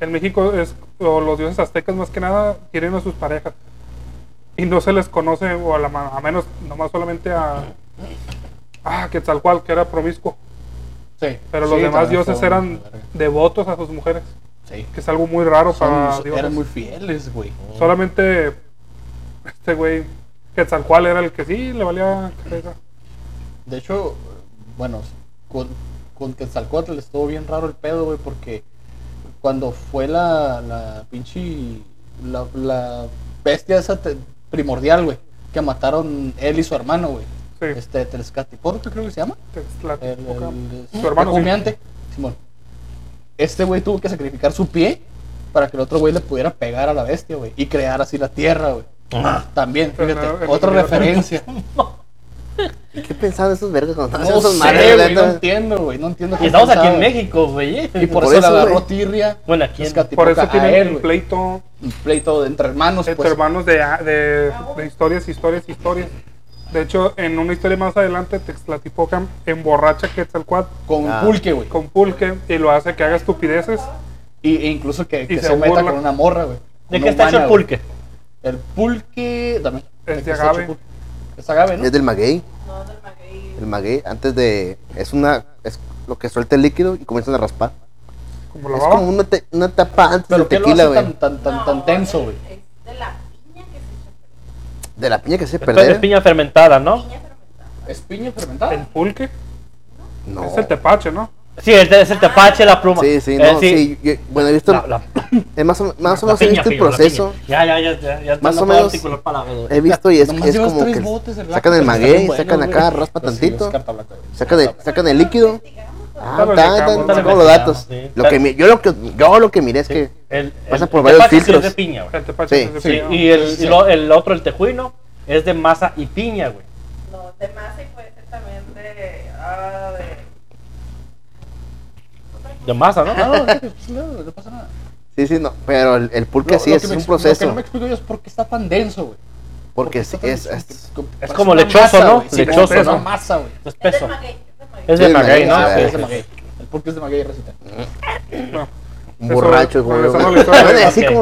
En México es o los dioses aztecas más que nada quieren a sus parejas y no se les conoce o a, la, a menos nomás solamente a ah Quetzalcoatl que era promiscuo, Sí. pero Sí, los demás dioses eran devotos a sus mujeres, Sí. que es algo muy raro para dioses. eran muy fieles, güey. Solamente este güey Quetzalcoatl era el que sí le valía cabeza. De hecho, bueno, con, con Quetzalcóatl estuvo bien raro el pedo, güey, porque cuando fue la, la pinche, la, la bestia esa te- primordial, güey, que mataron él y su hermano, güey. Sí. Este, Telescatipor, creo que se llama. El, el- Su hermano, sí. Simón. Este güey tuvo que sacrificar su pie para que el otro güey le pudiera pegar a la bestia, güey, y crear así la tierra, güey. También, Pero fíjate, no, otra no- referencia. ¿Y ¿Qué pensaban esos vergas cuando No esas sé, madres, güey, no entiendo, güey, no entiendo. Y estamos aquí en. México, güey. eh. Y por, Por eso, eso, le agarró tirria. Bueno, aquí en- Por eso él, un pleito Un pleito de entre hermanos, entre pues. hermanos de, de, de historias, historias, historias. De hecho, en una historia más adelante, Textlatipoca emborracha Quetzalcoatl Con Ah. pulque, güey. con pulque y lo hace que haga estupideces. Y, e incluso que, que se se, meta con una morra, güey. ¿De qué está hecho el pulque? El pulque. Dame. Es ¿De agave. Es agave, ¿no? Es del maguey. No, del maguey. El maguey, antes de. Es una. Es lo que suelta el líquido y comienzan a raspar. Como la Es baba. como una, te- una tapa antes Pero del ¿qué lo tequila, hace güey. tan, tan, tan, tan No, tenso, güey? Es de la piña que se echa De la piña que se Esto es perder. piña fermentada, ¿no? piña fermentada. ¿Es piña fermentada? El pulque No. es el tepache, ¿no? Sí, es, es el tepache, la pluma. Sí, sí, Eh, no, sí. yo- bueno, he visto. La, la, eh, más o, más o menos he visto el proceso. Ya, ya, ya, ya, ya. Más o menos-. He visto y es, es como que botes sacan el maguey, están sacan acá, güey. raspa sí, tantito, es sacan el, sacan el líquido. Ah, Ahorita lo ta- ta- checamos, sacan ahorita los lo datos. sí. Lo que mi- yo lo que yo lo que miré es que El, pasa el- por el varios tepache sí filtros. es de piña, Sí, es de Sí, piña. y, el, y lo- el otro, el tejuino, es de masa y piña, güey. No, de masa y puede ser también de. De. Masa, ¿no? No, no, no, no pasa nada. sí, sí, no, pero el, el pulque Lo- sí lo es un expli- Lo que proceso, no me explico yo es por qué está tan denso, güey. porque tan es, es- Como- es como lechoso, masa, ¿no? güey. Sí, Lechoso, como es ¿no? una masa, güey. Es Es de peso. maguey. Es de maguey. ¿no? sí, es de maguey. El pulque es de maguey, receta. No. borracho,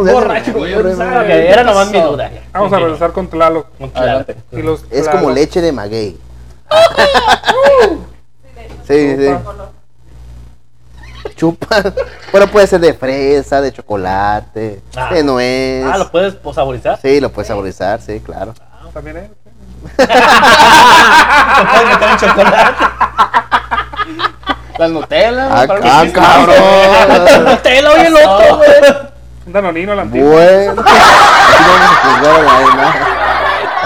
de- Borracho. Ok, era nomás mi duda. Vamos a regresar con Tlaloc. Adelante. Es como leche de maguey. Sí, Sí, sí. color. Chupa. Bueno, puede ser de fresa, de chocolate, Ah. de nuez. Ah, ¿lo puedes pues, saborizar? Sí, lo puedes saborizar, sí, claro. También es. ¿Lo puedes meter en chocolate? Las Nutella, Ah, ah, cabrón. Te lo oye el otro, güey. Un danonino la antigua. Bueno. Aquí no vamos a juzgar a nadie, ¿no?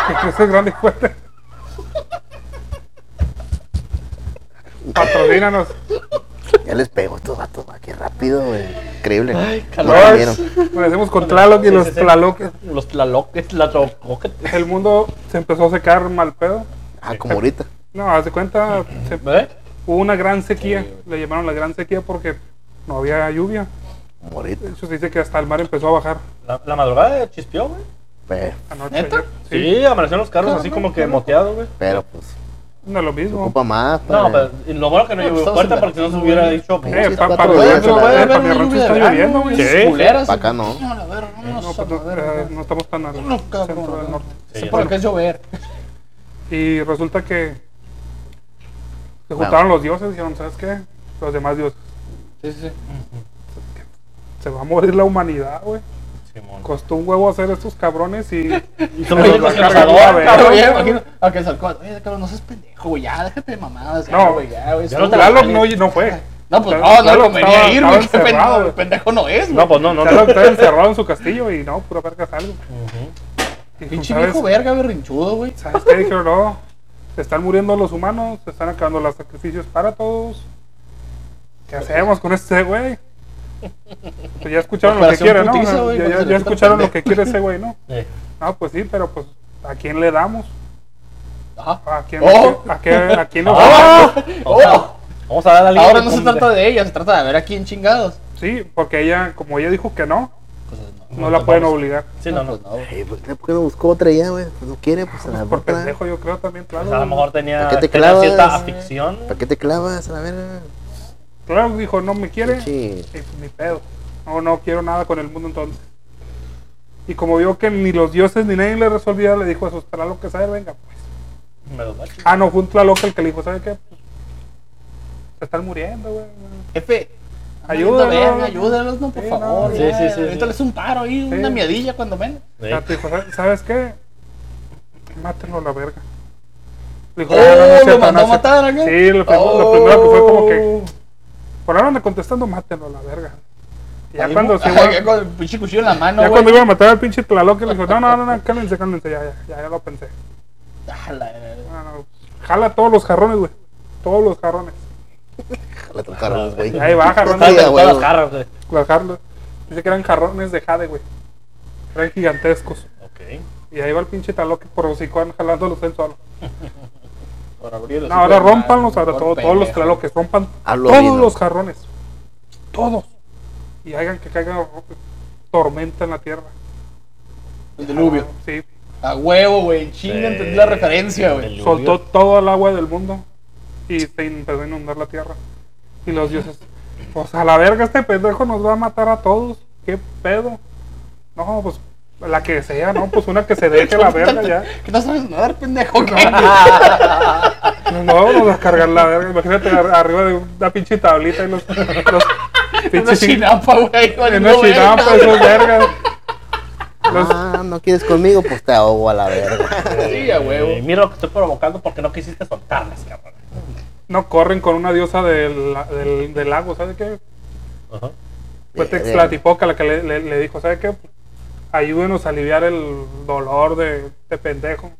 Que crece grande y fuerte. Patrocínanos. Ya les pego a estos vatos, va, qué rápido, güey. Increíble. Ay, No calor. cambiaron. Regresemos con Tlaloc y Sí, los sí, sí. Tlaloques. Los tlaloques, la trocoque. El mundo se empezó a secar mal pedo. Ah, como ahorita. No, haz de cuenta, se- ¿Eh? hubo una gran sequía. Le llamaron la gran sequía porque no había lluvia. Como ahorita. De hecho, se dice que hasta el mar empezó a bajar La, la madrugada chispeó, güey. Pero, anoche. ¿Neta? ayer. Sí, amanecieron los carros así como que moteados, güey. pero pues, No es lo se mismo. ocupa más. No, para- pero lo bueno que no No, llovió estamos fuerte porque si no se hubiera dicho. Eh, para para para mi rancho está lloviendo, güey. Sí. Culeras. Pa' acá no. No, la verga, no, No, no, pues, no, eh, no estamos tan al No, centro cabrón. del norte. Sí, por no. qué es llover. Y resulta que se juntaron los dioses y dijeron, ¿sabes qué? Los demás dioses. Sí, sí, sí. Se va a morir la humanidad, güey. Simón. Costó un huevo hacer estos cabrones y... Y son Oye, los los ver. Cabrón, me imagino a que salcó. Oye, cabrón, no seas pendejo, güey. Ya, déjate de mamadas. No. güey, ya, güey. Tlaloc no, no fue. No, pues no, no convenía estaba- ir, güey. Qué pendejo, güey. pendejo no es, güey. No, pues no, no. Tlaloc no. estaba encerrado en su castillo y no, pura verga salgo. Pinche ¿sabes, viejo verga, berrinchudo, güey. ¿Sabes qué? Dijeron, no, se están muriendo los humanos, se están acabando los sacrificios para todos. ¿Qué hacemos con este güey? Pues ya escucharon lo que quiere, ¿no? putiza, ya escucharon lo que quiere ese güey, ¿no? Eh, No, pues sí, pero pues, ¿a quién le damos? Ajá. ¿A quién, Oh. a qué, a quién le Ah. Oh, Vamos a dar a alguien ahora no se trata de ella, se trata de ver a quién chingados. Sí, porque ella, como ella dijo que no, Pues no, No, la pues pueden vamos. obligar. Sí, no, no. pues no. Ay, ¿por qué- por qué no buscó otra ya, güey? Pues no quiere, pues a la Por pendejo yo creo también, claro. Pues a lo mejor tenía, ¿Para qué te tenía cierta clavas? afición. ¿Para qué te clavas a la verga? Claro, dijo, no me quiere. Sí. Y pues ni pedo. No, no quiero nada con el mundo entonces. Y como vio que ni los dioses ni nadie le resolvía, le dijo a sus Tlaloc que sabe, venga, pues. Me lo. Ah, no, fue un Tlaloc el que le dijo, ¿sabe qué? Pues, se están muriendo, güey. Jefe, Ayúdanos. ayúdanos, ayúdanos, no, por Sí, favor. no. Sí, sí, sí, Ahorita sí. les un paro ahí, Sí. una miedilla cuando menos. Dijo, "¿Sabes- ¿sabes qué? Mátenlo a la verga. Le dijo, Oh, "No, no, no es lo mandó a es cierto". matar, ¿a qué? Sí, lo, primero- lo primero que fue como que, Oh. Por ahora anda contestando, mátenlo a la verga. Y ya Ahí, cuando se iba, ya con el pinche cuchillo en la mano, ya güey. cuando iba a matar al pinche Tlaloc, le dijo, no, no, no, no, cálmense, cálmense, ya, ya, ya, ya lo pensé. Ah, la verga. No, no, jala todos los jarrones, güey. Todos los jarrones. Le tocaron, güey. Ahí va, jarrones. Sí, a Todas huevo. las jarras, güey. Las jarras. Dice que eran jarrones de jade, güey. Eran gigantescos. Ok. Y ahí va el pinche Tlaloc por hocicón jalándolos él solo. Por abrir los No, ahora rompanlos, ahora todo- todos los. Tlaloques, rompan todos los jarrones. Todos. Y hagan que caiga tormenta en la tierra. El diluvio. Sí. A huevo, güey. Chinga, Sí. entendí la referencia, güey. Soltó todo el agua del mundo y se empezó a inundar la tierra. Y los dioses, pues a la verga este pendejo nos va a matar a todos. ¿Qué pedo? No, pues la que sea, ¿no? Pues una que se deje la verga ya. ¿Qué no sabes nadar, pendejo? ¿Qué? No, nos va a cargar la verga. Imagínate ar- arriba de una pinche tablita y los, los, Una chinampa, güey. una chinampa, verga. esos vergas. Los- Ah, no quieres conmigo, pues te ahogo a la verga. Sí, a huevo. Eh, mira lo que estoy provocando porque no quisiste soltarlas, cabrón. no corren con una diosa del, del, del lago, ¿sabes qué? Ajá. Fue. Textlatipoca la que le, le- le dijo, ¿sabe qué? Ayúdenos a aliviar el dolor de, de pendejo,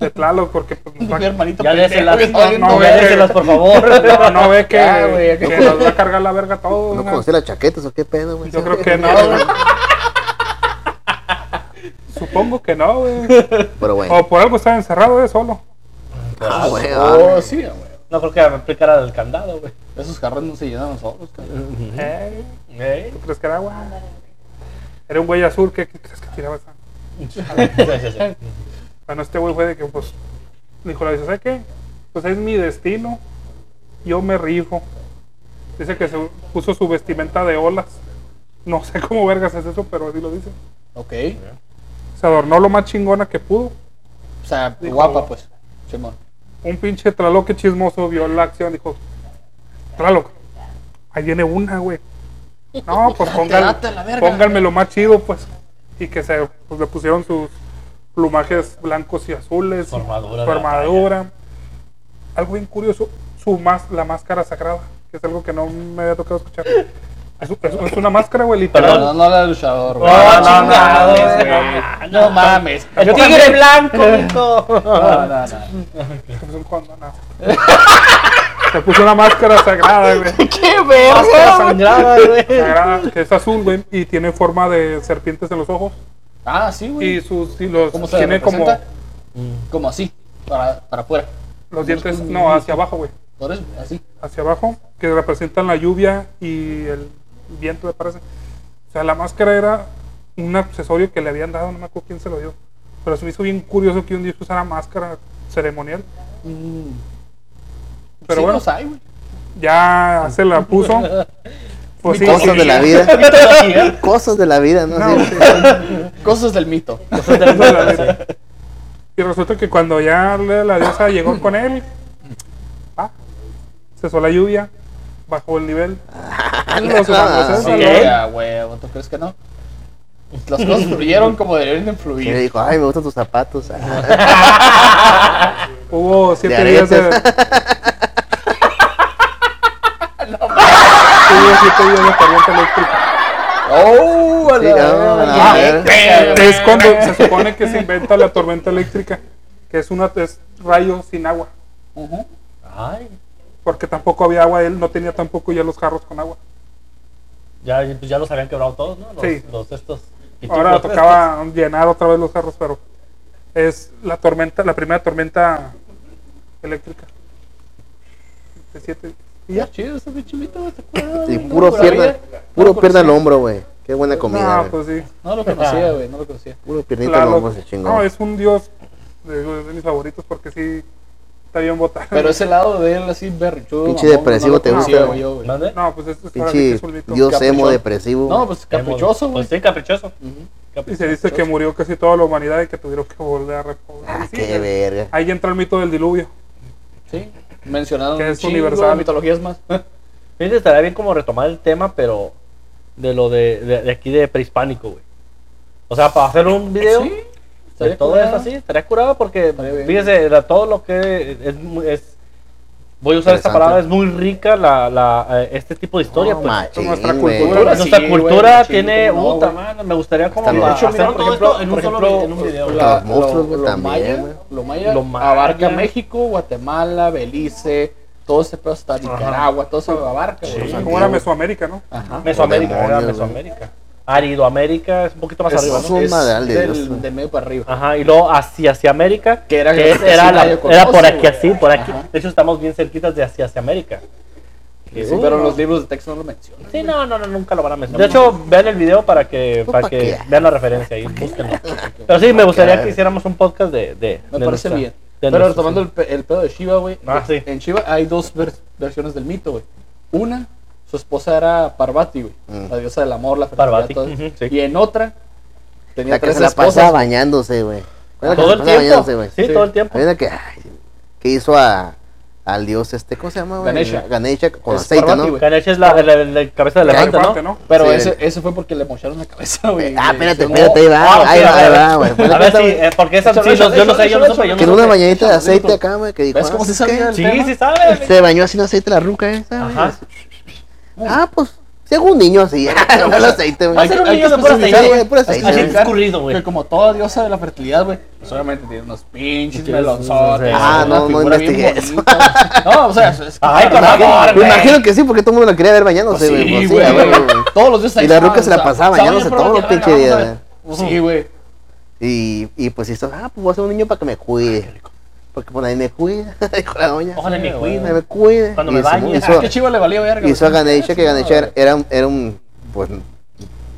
de Tlaloc, porque pues, nos va- Mi hermanito Ya pendejo déselas, está no, ve- por favor. no, no ve que, Ya, güey, que que- nos va a cargar la verga todo. ¿No ¿no? conocía las chaquetas o qué pedo, güey? Yo creo que no, güey. Supongo que no, güey. Pero bueno. O por algo estaba encerrado, eh, solo. Ah, güey, Oh, ah, sí, a huevo. No creo que me aplicara el candado, güey. Esos carros no se llenan solos, cabrón. Eh, ¿Eh? ¿Tú crees que era agua? Era un güey azul, ¿qué, qué crees que tiraba esa? Bueno, este güey fue de que, pues, dijo, la dice, ¿sabes qué? Pues es mi destino, yo me rifo. Dice que se puso su vestimenta de olas. No sé cómo vergas es eso, pero así lo dice. Ok. Se adornó lo más chingona que pudo. O sea, Dijo- guapa, pues. Simón. Un pinche Tlaloc que chismoso vio la acción, dijo, Tlaloc, ahí viene una, güey. No, pues pónganme, lo más chido, pues. Y que se pues, le pusieron sus plumajes blancos y azules. Su armadura su de armadura. Algo bien curioso, su más, la máscara sagrada, que es algo que no me había tocado escuchar. Es, una máscara, güey, literal. no, no la de luchador, güey. No, No, no, no, güey. No mames. El Yo tigre también. blanco, mijo. No, no, no. Se puso una máscara sagrada, güey. ¡Qué Máscara verga! sangrada, güey. Sagrada, que es azul, güey, y tiene forma de serpientes en los ojos. Ah, sí, güey. Y sus y los ¿Cómo se tiene como? Como así, para, para afuera. los dientes, no, hacia abajo, güey. Por eso, así. Hacia abajo, que representan la lluvia y el viento, me parece. O sea, la máscara era un accesorio que le habían dado, no me acuerdo quién se lo dio. Pero se me hizo bien curioso que un día usara máscara ceremonial. Pero sí bueno, los hay, güey. ya se la puso. Pues sí, Cosas sí, de la vida. Cosas de la vida, ¿no? No. Sí. Cosas del mito. Cosas de la vida. Y resulta que cuando ya la diosa llegó con él, ah, cesó la lluvia, bajó el nivel. Los ¿tú crees que no? Las cosas fluyeron como deberían de Y le fluir. dijo, ay, me gustan tus zapatos. Hubo siete De días de. Hubo siete días de tormenta eléctrica. ¡Oh! a la Sí, ah, Es cuando se supone que se inventa la tormenta eléctrica, que es una es rayo sin agua. Ujú. Ay, Porque tampoco había agua, él no tenía tampoco ya los jarros con agua. ya, pues ya los habían quebrado todos, ¿no? Los, Sí. los estos. Ahora tocaba llenar otra vez los jarros, pero es la tormenta, la primera tormenta eléctrica. De siete. Y ya. Chido, ese No puro pierna, puro pierna al hombro, güey. Qué buena comida, No, güey. pues sí. No lo conocía, güey, no lo conocía. Puro piernita Claro. al hombro se chingó. No, es un dios de, de mis favoritos porque sí está bien botado. Pero ese lado de él así berrichudo. Pinche mamón, depresivo no te gusta, güey, yo, güey. ¿Mande? No, pues es, es que Pinche dios emo Caprichoso. depresivo. No, pues caprichoso, güey. Pues sí, caprichoso. Ujú. Y se dice que murió casi toda la humanidad y que tuvieron que volver a repoblar. Ah, sí, qué es- verga. Ahí entra el mito del diluvio. Sí, mencionaron Que es chingo universal. de mitologías más. Fíjate, estaría bien como retomar el tema, pero de lo de, de, de aquí de prehispánico, güey. O sea, para hacer un video Sí, de todo curado. eso así, estaría curado porque, fíjese, la- todo lo que es, muy- es- voy a usar esta palabra, es muy rica la, la, eh, este tipo de historia, pues. machín, nuestra cultura, Nuestra Sí, cultura güey, machín, tiene, no, madre, me gustaría como De hecho, hacer por ejemplo, en un solo ejemplo, vi- en un video. güey. la- Los monstruos, güey, lo también, maya, lo maya Lo maya. abarca México, Guatemala, Belice, todo ese pedo hasta Nicaragua, todo eso abarca, güey. O sea, Sí. como era Mesoamérica, ¿no? Ajá. Mesoamérica, era Demonios. Mesoamérica. Aridoamérica es un poquito más Es- arriba, es ¿no? un es madral de del- Dios. de medio para arriba. Ajá, y luego hacia, hacia América, Que era que era, casi la- nadie era por aquí así, por aquí. Ajá. De hecho, estamos bien cerquitas de hacia, hacia América. Que, Sí, uh, pero no. los libros de texto no lo mencionan. Sí, no, no, no, nunca lo van a mencionar. De hecho, vean el video para que, Pues, para ¿pa' que vean la referencia ahí, búsquenlo. Pero sí, me gustaría que hiciéramos un podcast de. de Me de parece nuestra- bien. de Pero retomando el, pe- el pedo de Shiva, güey. Ah, sí. En Shiva hay dos ver- versiones del mito, güey. Una, su esposa era Parvati, güey. Mm. La diosa del amor, la fertilidad, Parvati, todo eso. ujú, sí. Y en otra, tenía La que tres se la esposas. pasaba bañándose, güey. ¿Cuál es la que Todo se el tiempo. bañándose, güey? Sí, Sí. todo el tiempo. Que, que hizo a, al dios este, ¿cómo se llama? güey? Ganesha. Ganesha con Es aceite, Parvati, ¿no? güey. Ganesh es la, la- la cabeza de Elefante, ¿no? ¿no? Pero Sí. ese, ese fue porque le mocharon la cabeza, güey. Ah, espérate, espérate, ahí va, Ah, ahí va, a ahí ver. va, güey. A ver si, eh, porque esa sí, yo no sé, yo no no Que una bañadita de aceite acá, güey, que dijo, ¿Ves ah, cómo se ¿sabes sabía qué? el Sí, sí sabe. Se bañó así en aceite la ruca esa, güey. Ajá. Ah, pues, según un niño así, no el aceite, güey. Va a ser un Hay niño que de puro especificar, aceite, güey, puro aceite, Así güey. escurrido, güey. Que como toda diosa de la fertilidad, güey, pues obviamente tiene unos pinches Tienes- melonzotes. Ah, una no, no figura bien investigué eso. bonita. No, o sea, es es que Ay, por favor, Me güey. imagino que sí, porque todo el mundo la quería ver bañándose, Pues güey. sí, pues sí, güey. a huevo, güey. Todos los días ahí Y la estaban, ruca se la o sea, pasaba bañándose bien todos los probadas, pinches ya, días, vamos a ver. Sí, güey. Y, y pues hizo, ah, pues voy a ser un niño para que me cuide. Porque pues nadie me cuida, dijo la doña. Ojalá me cuide. Me cuide. Cuando Y me bañe. Hizo, Ah, qué chivo le valía verga. hizo a. Ganesha, que Ganesha era, era un, era un, pues,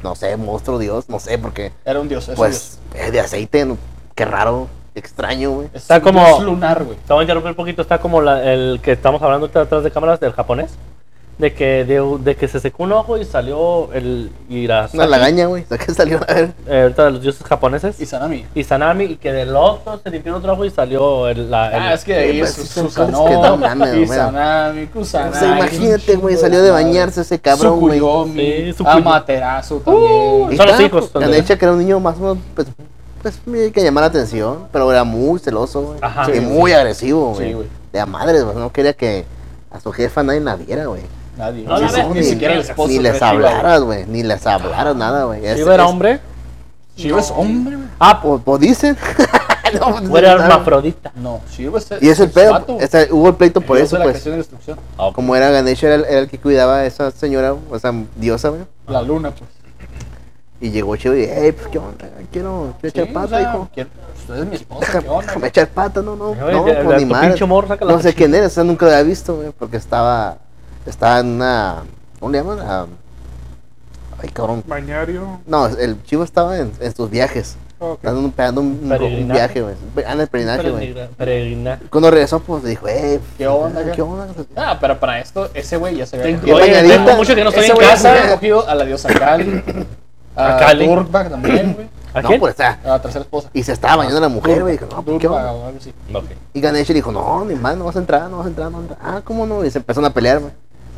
no sé, monstruo dios, no sé, porque, Era un dios, es un pues, es de aceite, no- qué raro, extraño, güey. Está Es como- dios lunar, güey. Te voy a interrumpir un poquito, está como la- el que estamos hablando detrás de cámaras del japonés. De que, de, de que se secó un ojo y salió el Irasaki. Una lagaña, güey, ¿de qué salió? A ver. eh, ahorita de los dioses japoneses. Y Sanami. Y Sanami, y que del otro se limpió otro ojo y salió el, la, el- Ah, es que ahí pues, es sí, Susanoo, cosas que no mames, güey. Izanami, Kusanagi. O sea, imagínate, güey, salió de bañarse ese cabrón, güey. Sukuyomi, Sí, Sukuyomi. Amaterasu también. Uh, Son los Y hijos, son los Ganesha, que era un niño más o menos, pues, pues, hay que llamar la atención, pero era muy celoso, güey. Ajá. Y Sí, muy agresivo, Sí, güey. güey. de a madres, güey. No quería que a su jefa nadie la viera, güey. Nadie. No Ni siquiera el esposo. Ni les hablaras, güey. Ni les hablaras nada, güey. ¿Shiva era hombre? Shiva es hombre, güey. Ah, o dicen. No, pues, era no, hermafrodita. No, Shiva es Y es el pedo. hubo el pleito por eso, pues. Ah. Como era Ganesha, era el, que cuidaba a esa señora, o esa diosa, güey. La luna, pues. Y llegó Chido y, hey, pues, ¿qué onda? Quiero, quiero Sí, echar o pata, sea, hijo. quiero- Usted es mi esposa, ¿qué onda? güey? echar pata, no, no. No, ya, pues tu madre. No sé quién era, o sea, nunca lo había visto, güey, porque estaba, estaba en una, ¿cómo le llaman? Ah, ay, cabrón. Bañario. No, el chivo estaba en, en sus viajes, Ok. dando un, pegando un, un Peregrinaje. viaje, güey. Anda en peregrinaje, güey. Peregrina- peregrina. Cuando regresó, pues dijo, eh, ¿Qué onda, ¿Qué onda? Ah, pero para esto, ese güey ya se cogido. Oye, tengo mucho que no estoy ese en casa. cogido a la diosa Kali. A A. Durgbag también, güey. ¿A No, quién? pues, sea, A la tercera esposa. y se estaba bañando la mujer, güey. Dijo, no, pues, ¿qué onda? o algo así. Ok. Y Ganesha dijo, no, ni más, no vas a entrar, no vas a entrar, no vas a entrar. Ah, ¿cómo no? Y se empezaron a pelear, güey.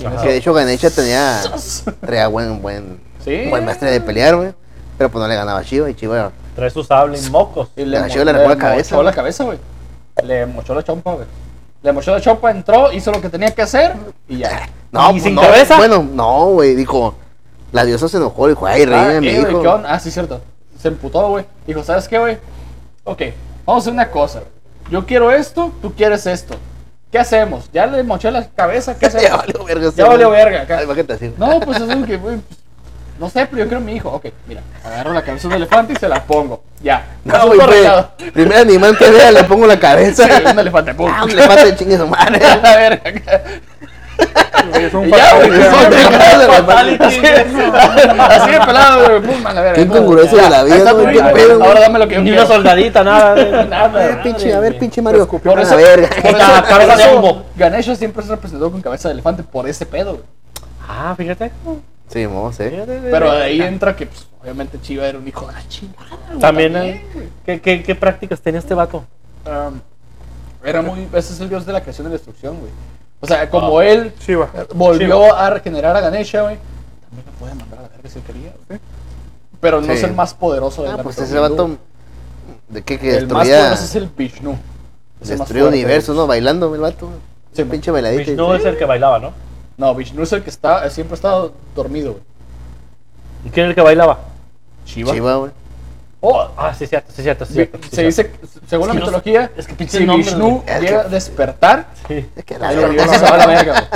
Ajá. Que de hecho Ganesha tenía, traía buen, buen, Sí. buen maestre de pelear, güey. Pero pues no le ganaba a Chiva y Chiva Trae su sable y mocos. Y La mo- chiva le arrancó la cabeza, mochó la güey. cabeza, güey. Le mochó la chompa, güey. Le mochó la chompa, entró, hizo lo que tenía que hacer y ya. No, ¿Y pues sin no, cabeza? Bueno, no, güey, dijo. La diosa se enojó, dijo, ay, Ah, reina, mi eh, hijo. Ah, sí, cierto. Se emputó, güey. Dijo, ¿sabes qué, güey? Ok, vamos a hacer una cosa. Yo quiero esto, tú quieres esto. ¿Qué hacemos? Ya le moché la cabeza, ¿qué hacemos? ya valió verga. Ya valió verga acá. Ay. No, pues es algo que, pues, no sé, pero yo a mi hijo. Ok, mira, agarro la cabeza de un elefante y se la pongo. Ya. No, güey, primer animal que vea, le pongo la cabeza. Sí, un elefante, pum. Ah, un elefante chingue su madre. A la verga. Es un ya, güey. Así de pelado, güey. Qué incongruencia de la vida, tu Qué pedo, Ahora güey. dame lo que yo Ni una soldadita, nada. Nada, A ver, pinche, a ver, güey. pinche Mario. escupió Por a eso, la verga. cabeza de hongo. Ganesha siempre se representó con cabeza de elefante por ese pedo, güey. Ah, fíjate. Sí, vamos, eh. Fíjate, Pero güey. de ahí entra que, pues, obviamente Chiva era un hijo de la chingada. güey, También, eh, güey. ¿qué, qué, qué prácticas tenía este vato? Um, era muy. Ese es el dios de la creación y la destrucción, güey. O sea, como él Shiva. volvió a regenerar a Ganesha, güey, también lo puede mandar a la verga si él quería, güey. Pero no Sí. es el más poderoso de Ah, la pues ese vato. ¿De qué? Que El más destruía. poderoso es el Vishnu. Es el fuerte. universos, ¿no? Bailando, el vato. Sí, Un pinche bailadito. Vishnu es el que bailaba, ¿no? No, Vishnu es el que está, siempre ha estado dormido, güey. ¿Y quién es el que bailaba? Shiva. Chiva, güey. Oh, Ah, sí, cierto, sí, cierto. Sí, cierto, sí, se dice, según Es la que no- mitología, es que si nombres, Vishnu. Es llega que- a despertar, Sí. Es que la se la verga.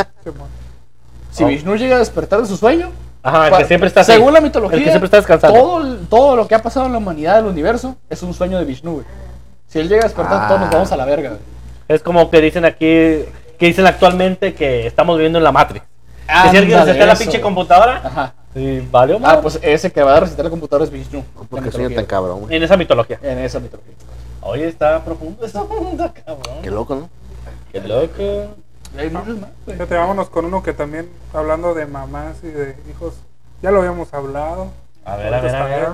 Si Oh. Vishnu llega a despertar de su sueño, Ajá, el que siempre está así. según la mitología, El que siempre está descansando. Todo, todo lo que ha pasado en la humanidad del universo es un sueño de Vishnu, güey. Si él llega a despertar, Ah. todos nos vamos a la verga, güey. Es como que dicen aquí, que dicen actualmente que estamos viviendo en la Matrix. Que si alguien Ándale, resetea la eso, pinche computadora, Ajá. Y valió Ah, madre. pues ese que va a recitar la computadora es Vishnu. Porque soy tan cabrón, güey. En esa mitología. En esa mitología. Oye, está profundo esa onda, cabrón. Qué loco, ¿no? Qué loco. Y hay muchos más, güey. Fíjate, vámonos con uno que también, hablando de mamás y de hijos, ya lo habíamos hablado. A ver, a ver, a ver.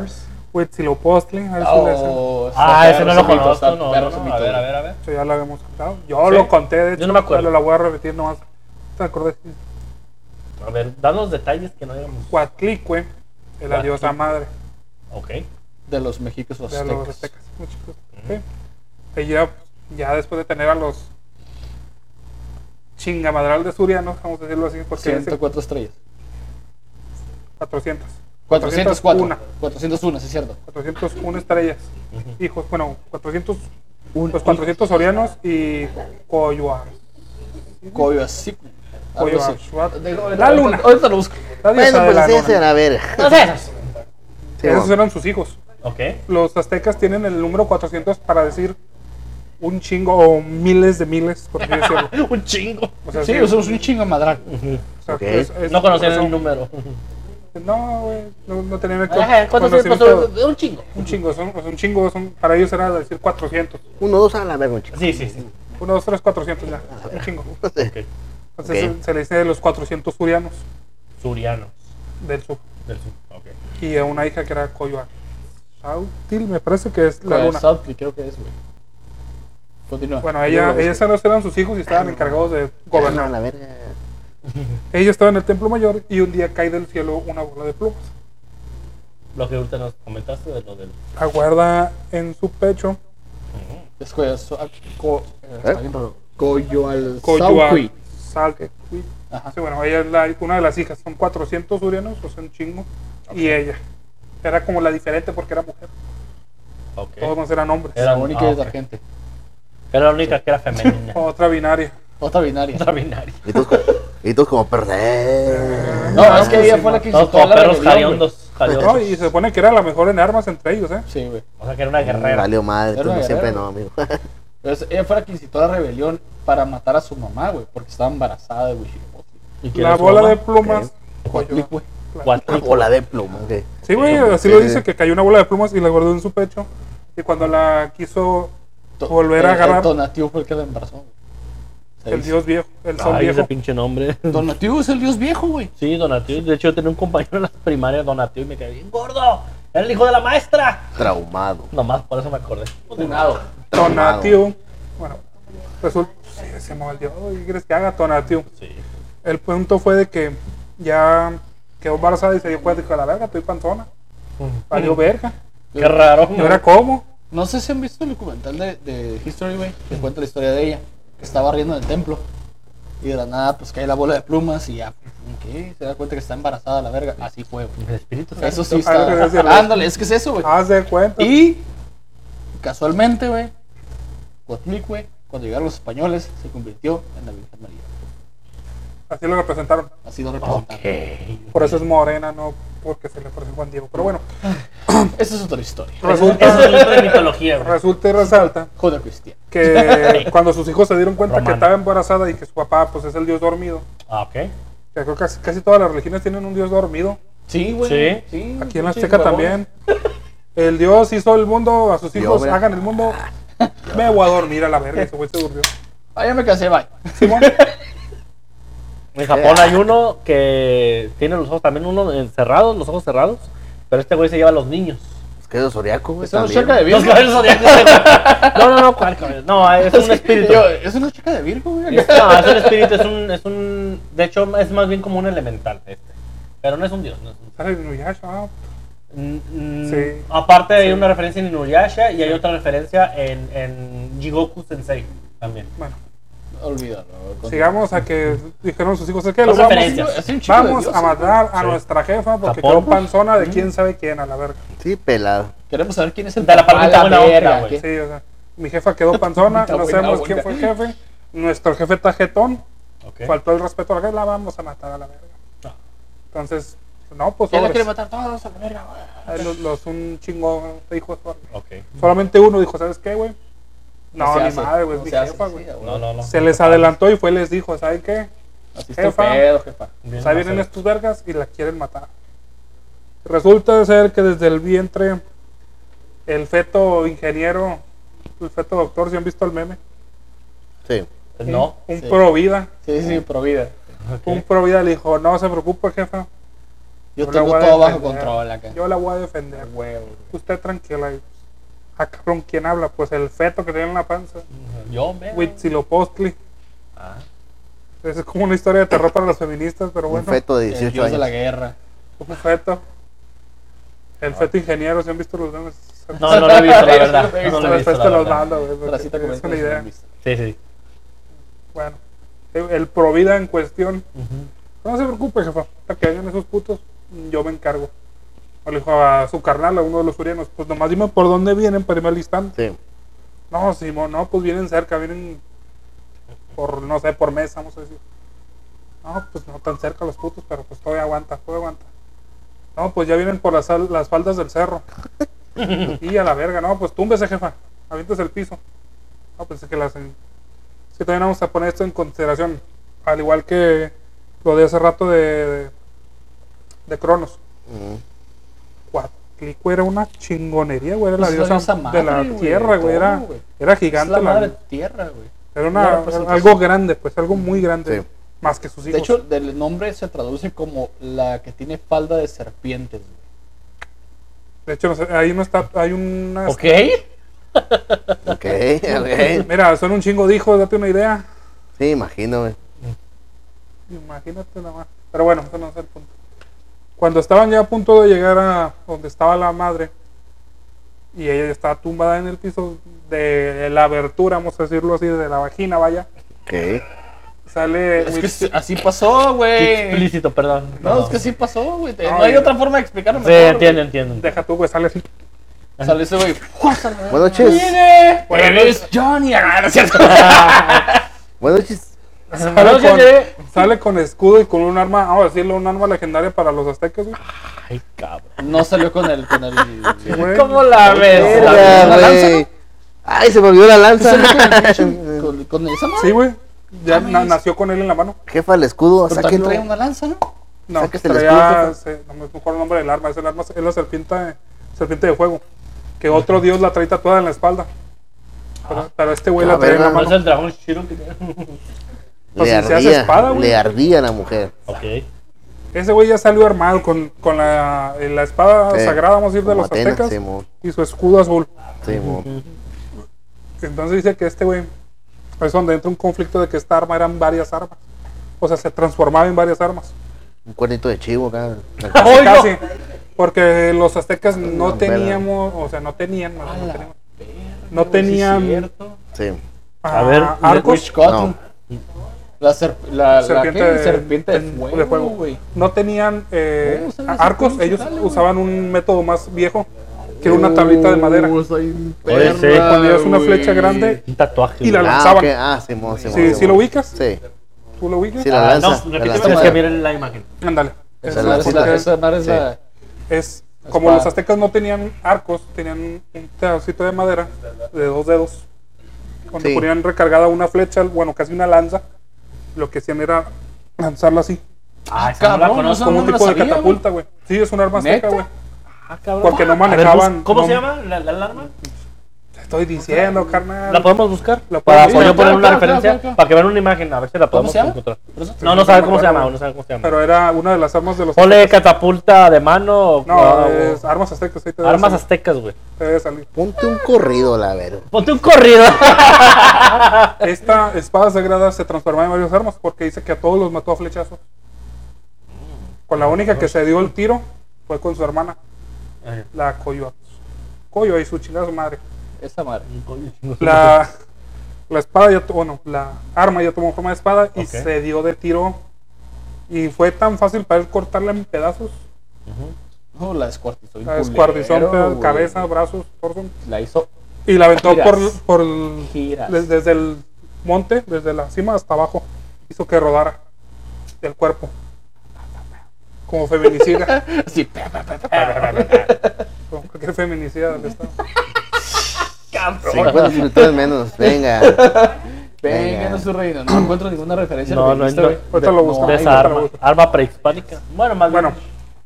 Huitzilopochtli, a ver si le sé. Oh, Ah, ese no lo conozco. está No, perro no, A ver, a ver, a ver. Eso ya lo habíamos hablado. Yo Sí. lo conté, de hecho. Yo no me acuerdo. Pero la voy a repetir nomás. ¿Te acordás? A ver, danos detalles que no digamos. Coatlicue, de la Coatlicue. diosa madre Ok. De los mexicos de aztecas. los aztecas. muy chicos. Ok. Ella, ya después de tener a los chingamadral de surianos, vamos a decirlo así, porque dice 104 estrellas. 400. 404. 401. 401, sí es cierto. 401 estrellas. Hijos, bueno, 400, los 400 sorianos y Coyoar. Coyoacicue. Así. Coyoacua. La luna. Ahorita lo busco. Bueno, pues ese luna. a ver. No sé esos. Sí, Esos bueno. eran sus hijos. Ok. Los aztecas tienen el número 400 para decir un chingo o miles de miles, por así decirlo. Un chingo. O sea, Sí, sí, somos un chingo madral. o sea, Ok. es- es- No conocían el número. No, güey, no, no tenían el Ajá, ¿Cuántos conocimiento. Un chingo. Un chingo, son, sea, un chingo, son, para ellos era decir 400. Uno, dos a la verga, un chico. Sí, sí, sí. 1, 2, 3, 400 ya, un chingo. Entonces se, se le dice de los 400 surianos Surianos del sur. del sur. Ok. Y a una hija que era Coyoacán. Sautil, me parece que es la luna. Creo que es, güey. Continúa. Bueno, ella, ellos eran eran sus hijos y estaban encargados de gobernar. la verga. Ella estaba en el templo mayor y un día cae del cielo una bola de plumas. Lo que ahorita nos comentaste de lo del. La guarda en su pecho. Es Coyoacicue. Co- eh, Ajá. Sí, bueno, ella es la- una de las hijas. Son 400 surianos, o sea, un chingo. Y ella. Era como la diferente porque era mujer. Ok. Todos más eran hombres. Era- La única ah, es la ok. gente. Era la única que era femenina. Otra binaria. Otra binaria. Otra binaria. Y tú, y tú como perder. No, es que ella fue la que Todos incitó a como la perros jaliondos. jaliondos. No, y se supone que era la mejor en armas entre ellos, ¿eh? Sí, güey. O sea que era una guerrera. Valió madre, tú no, siempre no, amigo. Entonces, ella fue la que incitó a la rebelión para matar a su mamá, güey, porque estaba embarazada de Huitzilopochtli. ¿Y quién La bola de plumas. Cuatlicue. bola de pluma, ok. Sí, güey, así Sí, lo dice, que cayó una bola de plumas y la guardó en su pecho. Y cuando la quiso Volver a agarrar. El Tonatiuh fue el que la embarazó. güey. El dios viejo, el sol Ay, ese viejo. pinche nombre. Donatiuh es el dios viejo, güey. Sí, Donatio. De hecho, yo tenía un compañero en la primaria, Donatio, y me quedé bien gordo. Era el hijo de la maestra. Traumado. Nomás por eso me acordé. Funado. Tonatiu. Bueno, resulta. Sí, se me olvidó. ¿Qué quieres que haga Tonatiu? Sí. El punto fue de que ya quedó embarazada y se dio cuenta, dijo, a la verga, estoy panzona. Valió verga. Qué raro. ¿Y ahora cómo? No sé si han visto el documental de, de History, güey, que cuenta la historia de ella, que estaba riendo en el templo. Y de la nada, pues cae la bola de plumas y ya, ¿qué? Se da cuenta que está embarazada la verga. Así fue, güey. El espíritu Eso sí Ah, es está. Ándale, es que es eso, güey. Haz de cuenta. Y casualmente, güey, Coatlic, güey, cuando llegaron los españoles, se convirtió en la Virgen María. Así lo representaron. Así lo representaron. Por eso es morena, no porque se le parece Juan Diego. Pero bueno, Esa es otra historia. Eso es resulta, libro de mitología, güey. resulta y resalta Joder, cristiano. que cuando sus hijos se dieron cuenta que estaba embarazada y que su papá pues es el dios dormido, Ah, ok. que creo que casi, casi todas las religiones tienen un dios dormido, Sí, güey. Sí. sí aquí en la Azteca también. El dios hizo el mundo, a sus Dios, hijos hagan el mundo. Me voy a dormir a la verga, ese güey se durmió. Ah, ya me cansé, bye. Simón, En Japón hay uno que tiene los ojos también uno eh, cerrados, los ojos cerrados. Pero este güey se lleva a los niños. Es que es zodiaco, güey. Es también. cerca de Virgo. No, no, no. No, es un espíritu. Yo, es una chica de Virgo, güey. Es- No, es un espíritu, es un, es un. De hecho, es más bien como un elemental este. Pero no es un dios. No es un- ah, Mm, mm, Sí. Aparte hay una referencia en Inuyasha y hay otra referencia en, en Jigoku Sensei también. Bueno, Olvídalo. sigamos a que dijeron sus hijos, es que lo vamos, vamos Dios, a matar a nuestra jefa porque quedó panzona de quién sabe quién a la verga. Sí, pelado. Queremos saber quién es el De la palmita buena onda, verga, güey. ¿qué? Sí, o sea, mi jefa quedó panzona, no sabemos quién fue el jefe. Nuestro jefe está jetón, Ok. faltó el respeto a la jefa, la vamos a matar a la verga. Ah. Entonces, no, pues ¿Quién la sobres. quiere matar todos a la verga, güey? Ahí Los, los un chingo de hijos. Ok. Solamente uno dijo, ¿sabes qué, güey? No, ni hace, madre, güey, no mi jefa, güey. No, no, no. Se les adelantó y fue y les dijo, ¿saben qué? Así Jefa. pedo, jefa. Bien, Pues ahí no vienen sé. estos vergas y la quieren matar. Resulta ser que desde el vientre, el feto ingeniero, el feto doctor, si han visto el meme? Sí. No. Un, Sí. pro vida. Sí, sí, pro vida. Ok. Un pro vida le dijo, no se preocupe, jefa. Yo la tengo todo bajo control acá. Yo la voy a defender. Huevo. Usted tranquila. Ah, cabrón, ¿quién habla? Pues el feto que tiene en la panza. Yo, ve. Huitzilopochtli. Ah. Es como una historia de terror para los feministas, pero Un bueno. feto de El 18 dios de la años. guerra. Un feto. El feto ingeniero, ¿se han visto los memes? No, no lo he visto, la verdad. No lo he visto, No lo he visto, Después la los verdad. mando, güey. es una idea. Sí, sí. Bueno, el el Provida en cuestión. Ujú. No se preocupe, jefa. Hasta que hagan esos putos, yo me encargo. O le dijo a su carnal, a uno de los surianos, pues nomás dime por dónde vienen para irme alistando. Sí. No, Simón, no, pues vienen cerca, vienen por, no sé, por mes, vamos a decir. No, pues no tan cerca los putos, pero pues todavía aguanta, todavía aguanta. No, pues ya vienen por las, al- las faldas del cerro. y a la verga, no, pues túmbese, jefa. Avientes el piso. No, pensé que las... en- Sí, también vamos a poner esto en consideración. Al igual que lo de hace rato de, de, de Cronos. Ujú. Cuatlico era una chingonería, güey. Era la diosa de la tierra, güey. Era, era Es gigante. la la- madre tierra, güey. era la una, algo grande, pues algo muy grande. Sí. Más que sus hijos. De hecho, del nombre se traduce como la que tiene falda de serpientes. güey. De hecho, no sé, ahí no está. Hay una. Ok. Ok, ok. Mira, son un chingo de hijos, date una idea. Sí, imagino, güey. Imagínate nada más. Pero bueno, eso no es el punto. Cuando estaban ya a punto de llegar a donde estaba la madre, y ella estaba tumbada en el piso de la abertura, vamos a decirlo así, de la vagina, vaya, Ok. sale. Es que así pasó, güey. Explícito, perdón. No, es que sí pasó, güey. No, No hay otra forma de explicarlo. Sí, mejor, entiendo, entiendo. Deja tú, güey, sale así. Sale ese güey. Buenas noches. ¡Viene! Buenas Eres Johnny. Ah, no es cierto. Buenas noches. Sale con, sale con escudo y con un arma, vamos a decirlo, un arma legendaria para los aztecas, güey. Ay, cabrón. No salió con el. Con el güey. ¿Cómo la ves? ¿La Verga, lanza, güey. Ay, se me olvidó la lanza. con, con esa madre. Sí, güey. Ya Ah, na- nació con él en la mano. Jefa, el escudo, Pero también trae una lanza, ¿no? No, Sáquese el traía, escudo, se- no me acuerdo el nombre del arma, es el arma, es la serpiente, serpiente de fuego. Que otro dios la trae tatuada en la espalda. Pero, pero este güey Ah, la trae en la verga. ¿No es mano. el dragón Shiro que tiene? Le si se hace ardía, espada, güey. le ardía a la mujer. Ok. Ese güey ya salió armado con, con la, la espada Sí. sagrada, vamos a decir, de Como los Atena, aztecas Simón, y su escudo azul. Simón. Entonces dice que este güey es donde entra un conflicto de que esta arma eran varias armas. O sea, se transformaba en varias armas. Un cuernito de chivo acá. Casi, casi. Porque los aztecas no No, teníamos, o sea, no tenían, no la tenían, no sí tenían. Sí. ah, A ver, arcos. No. La, serp- la, la serpiente, de, serpiente de de- fuego, de fuego. güey. No tenían eh, arcos, ¿Cómo se ellos sale, usaban un método más viejo, que era una tablita de madera. Uh, Oye, sí. Ponías una flecha grande Un tatuaje. Y la. Ah, lanzaban. Ah, Simón, Simón. ¿Sí, ¿Sí Simón. lo ubicas? Sí. ¿Tú lo ubicas? Sí, la Ah, lanza. no, repíteme, es que miren la imagen. Ándale. Esa Es madre es la- esa madre es Sí. la- Es como los aztecas no tenían arcos, tenían un pedacito de madera de dos dedos. Cuando Sí. ponían recargada una flecha, bueno, casi una lanza, lo que hacían era lanzarla así, Ah, esa no la cabrón, conozco. como no un la tipo de sabía, catapulta, güey. Sí, es un arma ¿Neta? güey. Ah, cabrón. Porque no manejaban- ¿Cómo no- se llama la, la alarma? Estoy diciendo, carnal. ¿La podemos buscar? La para podemos buscar. poner una Claro, referencia, claro, claro. para que vean una imagen, a ver si la ¿Cómo podemos se llama? encontrar. No, no sabe cómo se llama, no sabe cómo se llama. Pero era una de las armas de los Ponle catapulta de mano. No, o- es armas aztecas. Ahí te debe armas aztecas, güey. te debe salir. Ponte un corrido, la verga. Ponte un corrido. Esta espada sagrada se transformaba en varias armas porque dice que a todos los mató a flechazos. Con la única que se dio el tiro fue con su hermana, la Coyo. Coyo y su chingada su madre. Esa madre. La, la espada ya, bueno, la arma ya tomó forma de espada y se dio de tiro. Y fue tan fácil para él cortarla en pedazos. No, la descuartizó. La descuartizó en cabeza, brazos, torso. La hizo Y la aventó Giras. por, por el- giras. des- desde el monte, desde la cima hasta abajo. Hizo que rodara el cuerpo. Como feminicida. Así, pa, pa, pa, pa, pa. como cualquier feminicida del estado. 50 suscriptores menos. Venga. Venga, no es su reino. No encuentro ninguna referencia. No, a lo que no, dijiste, no. lo busco. Hay, esa arma. Arma prehispánica. Bueno, más Bueno, bien.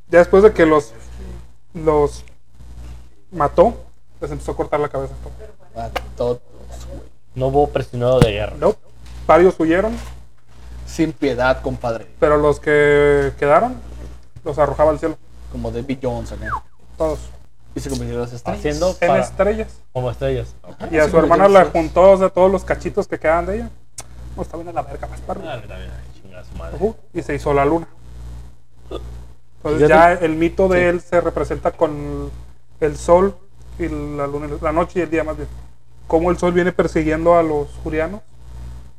ya después de que los los mató, les empezó a cortar la cabeza. A todos, güey. No hubo prisionero de guerra. No, varios huyeron, Sin piedad, compadre. pero los que quedaron los arrojaba al cielo, Como David Jones acá. todos, Y se convirtieron en las estrellas. Haciendo en para- estrellas. como estrellas. Y a su hermana la juntó, sea, todos los cachitos que quedaban de ella. No, está bien a la verga, más arriba. Dale, dale, su madre. Y se hizo la luna. Entonces ya el mito de él se representa con el sol y la luna, la noche y el día más bien. Cómo el sol viene persiguiendo a los jurianos,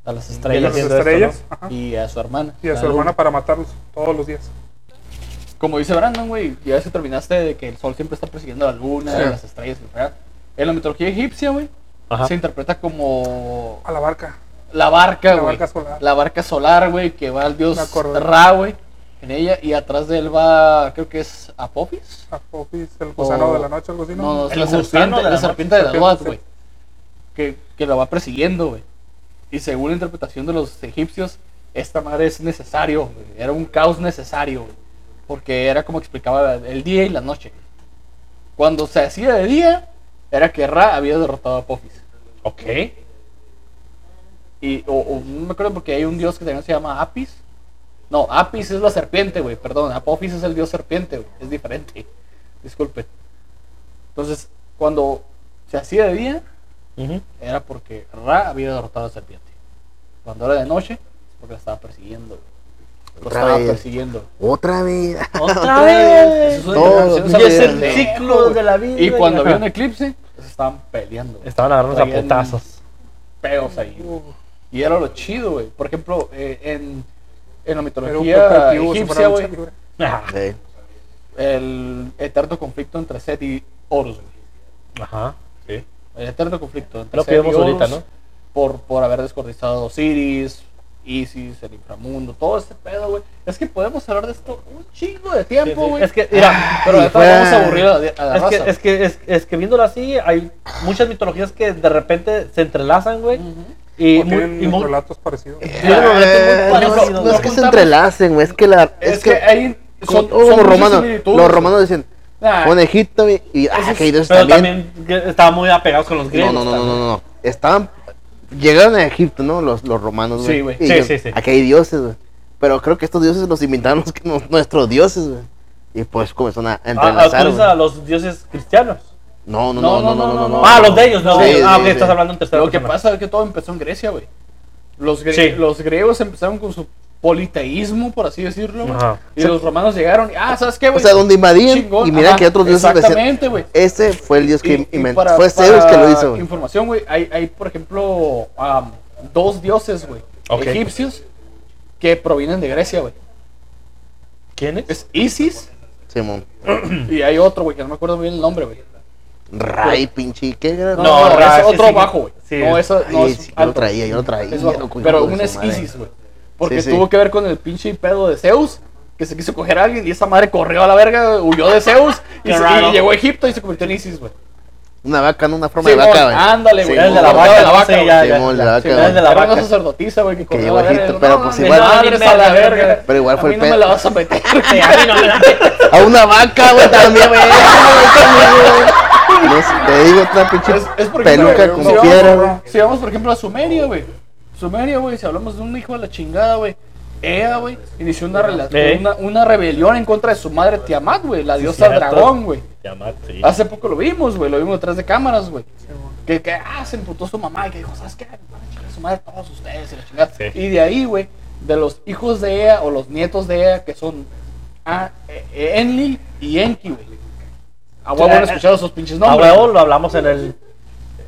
A las a estrellas. las haciendo esto, estrellas Y a su hermana. y a su luna. hermana para matarlos todos los días. Como dice Brandon, güey, ya ves que terminaste de que el sol siempre está persiguiendo a la luna, Sí. a las estrellas, y la fregada. En la mitología egipcia, güey, se interpreta como A la barca. la barca, La güey. barca solar. La barca solar, güey, que va al dios. Ra, güey, en ella, y atrás de él va, creo que es Apophis. Apofis, el gusano O- de la noche, algo así, ¿no? No, El la serpiente, de la la serpiente de la Serpiente, güey. Que, que lo va persiguiendo, güey. Y según la interpretación de los egipcios, esta madre es necesario, güey. Era un caos necesario, güey. Porque era como explicaba el día y la noche. Cuando se hacía de día, era que Ra había derrotado a Apophis. Ok. Y, o, o no me acuerdo porque hay un dios que también se llama Apis. No, Apis es la serpiente, güey. Perdón, Apophis es el dios serpiente, güey. Es diferente. Disculpe. Entonces, cuando se hacía de día, Ujú. era porque Ra había derrotado a la serpiente. Cuando era de noche, es porque la estaba persiguiendo. güey. Lo Otra estaba vez. persiguiendo. Otra vida. Otra vez. Eso Todo, y es el de- ciclo de la vida. Y cuando había un eclipse, pues estaban peleando. güey. Estaban agarrando a putazos. Peos ahí. güey. Y era lo chido, güey. Por ejemplo, eh, en, en la mitología egipcia, güey. Sí. el eterno conflicto entre Set y Horus. Ajá. Sí. El eterno conflicto entre Lo Set y vimos ahorita, ¿no? por, por haber descortizado Osiris, Isis, el inframundo, todo ese pedo, güey. Es que podemos hablar de esto un chingo de tiempo, sí. güey. Es que, mira, pero y de vamos a aburrir a la, a la es que, raza. es, que, es, es que viéndolo así, hay muchas mitologías que de repente se entrelazan, güey. Y, O muy, tienen y muy- relatos parecidos. Sí, no, no, muy Eh, no, parecido, no es que se entrelacen, güey. Es que la. Es, Es, que, que. hay. Son, los romanos. Los romanos decían. Ah, Con Egipto y. y ah, que ellos pero también. también que estaban muy apegados con los griegos. no, no, no, no, no. Estaban. Llegaron a Egipto, ¿no? Los, los romanos, güey. Sí, güey. Sí, sí, sí. Aquí hay dioses, güey. Pero creo que estos dioses los inventaron los nuestros dioses, güey. Y pues comenzaron a Ah, ah, entrelazar, güey. a los dioses cristianos. No, no, no, no, no, no, no. Ah, los de ellos, no. Sí, ah, sí, ok, sí. estás hablando en tercera Lo que pasa es que todo empezó en Grecia, güey. Los, Sí. los griegos empezaron con su politeísmo, por así decirlo. güey. Ajá. Y los romanos llegaron y, ah, ¿sabes qué, O güey? sea, donde invadían Chingón, y mira ajá, que otros dioses. Exactamente, güey. Ese fue el dios que inventó. Fue Zeus que lo hizo, güey. Información, güey. Hay, hay, por ejemplo, dos dioses, güey. Egipcios que provienen de Grecia, güey. ¿Quién es? Es Isis Simón. y hay otro, güey, que no me acuerdo bien el nombre, güey. Ray, pinche. ¿Qué era? No, No, no, Ra, es otro sí. bajo, güey. Sí. No, eso no Ay, es sí, yo lo traía, yo lo traía. Pero un es. Isis, güey. Porque Sí, sí. tuvo que ver con el pinche pedo de Zeus, que se quiso coger a alguien y esa madre corrió a la verga, huyó de Zeus y, se- y llegó a Egipto y se convirtió en Isis, güey. Una vaca, no una forma Sí, de vaca, güey. ándale, güey. Sí, el de la vaca, de la vaca, ya, Sí, ya, ya. la vaca, el de la Era una vaca. sacerdotisa, güey, que corrió a a verga. Egipto, y pero no, pues igual- madres a la verga. pero igual A fue mí el no me pedo. la vas a meter. A mí no me la- A una vaca, güey, también, güey. No sé, te digo, otra pinche Es, es por peluca vamos- piedra, güey. Si vamos, por ejemplo, a Sumeria, güey. Sumeria, güey, si hablamos de un hijo de la chingada, güey. Ea, güey, inició una, rela- Eh. una, una rebelión en contra de su madre Tiamat, güey, la diosa cierto. dragón, güey. Tiamat, sí. Hace poco lo vimos, güey, lo vimos detrás de cámaras, güey. Que, que, ah, se emputó su mamá y que dijo, ¿sabes qué? Van a chingar a su madre todos ustedes y la chingada. Sí. Y de ahí, güey, de los hijos de Ea o los nietos de Ea, que son ah, eh, Enlil y Enki, güey. A huevo han escuchado esos pinches A nombres. huevo güey. lo hablamos en el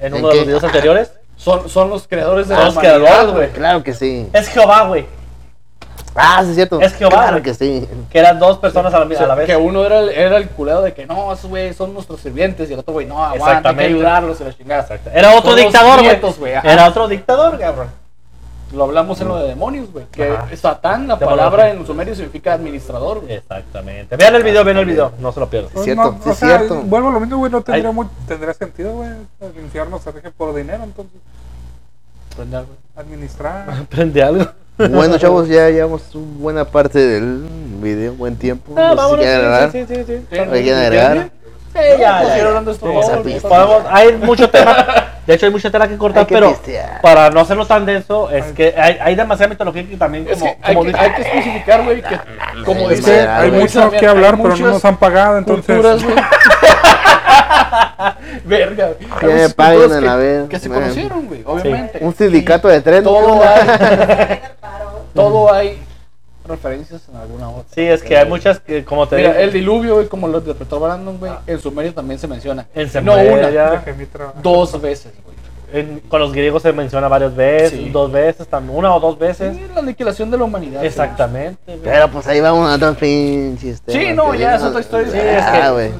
en ¿En uno de los videos anteriores. Son, son los creadores de Ah, la los humanidad, creadores, güey. Claro que sí. Es Jehová, güey. Ah, sí, es cierto. Es Jehová, Claro que sí. Que eran dos personas a la, O sea, a la vez. Que uno era el, era el culero de que no, esos güey son nuestros sirvientes y el otro güey no, aguanta, hay que ayudarlos y la chingada. Exacto. Era otro dictador, güey. Era otro dictador, cabrón. Lo hablamos en lo de demonios, güey. Que Ajá. Satán, la Demonio. palabra en sumerio significa administrador, güey. Exactamente. Vean el video, vean el video. No se lo pierdan. Es cierto, No, es sea, cierto. Vuelvo a lo mismo, güey, no tendría, muy, tendría sentido, güey. El infierno se rige por dinero, entonces. Aprender, güey. Administrar. Aprende algo. Bueno, chavos, ya llevamos una buena parte del video, buen tiempo. Ah, No sé si vámonos. quieren agregar. Sí, sí, sí, sí. Sí, ¿Alguien quiere agregar? Sí, ya, pues, ya, ya. Sí. Podemos, hay mucho tema. De hecho, hay mucha tela que cortar, que pero pistear. para no hacerlo tan denso, es que hay, hay demasiada mitología que también, Es como, que hay, como que, hay que especificar, güey, que como Es que Hay mucho también que hablar, pero no nos han pagado, entonces. culturas. Verga. Que me paguen a la vez. que se Man. conocieron, güey, obviamente. Un sindicato de tren. Todo hay, todo hay referencias en alguna otra. Sí, es que hay muchas que, como te Mira, digo, el diluvio, güey, como lo interpretó Brandon, güey, en Sumerio también se menciona. En no Sumeria. una, mi trabajo. dos veces, güey. en- con los griegos se menciona varias veces, Sí. dos veces, también, una o dos veces. Sí, la aniquilación de la humanidad. Exactamente. güey. Pero pues ahí vamos a otros pinches. Sí, temas no, que ya es no- otra historia. Sí, es que- Ah, güey.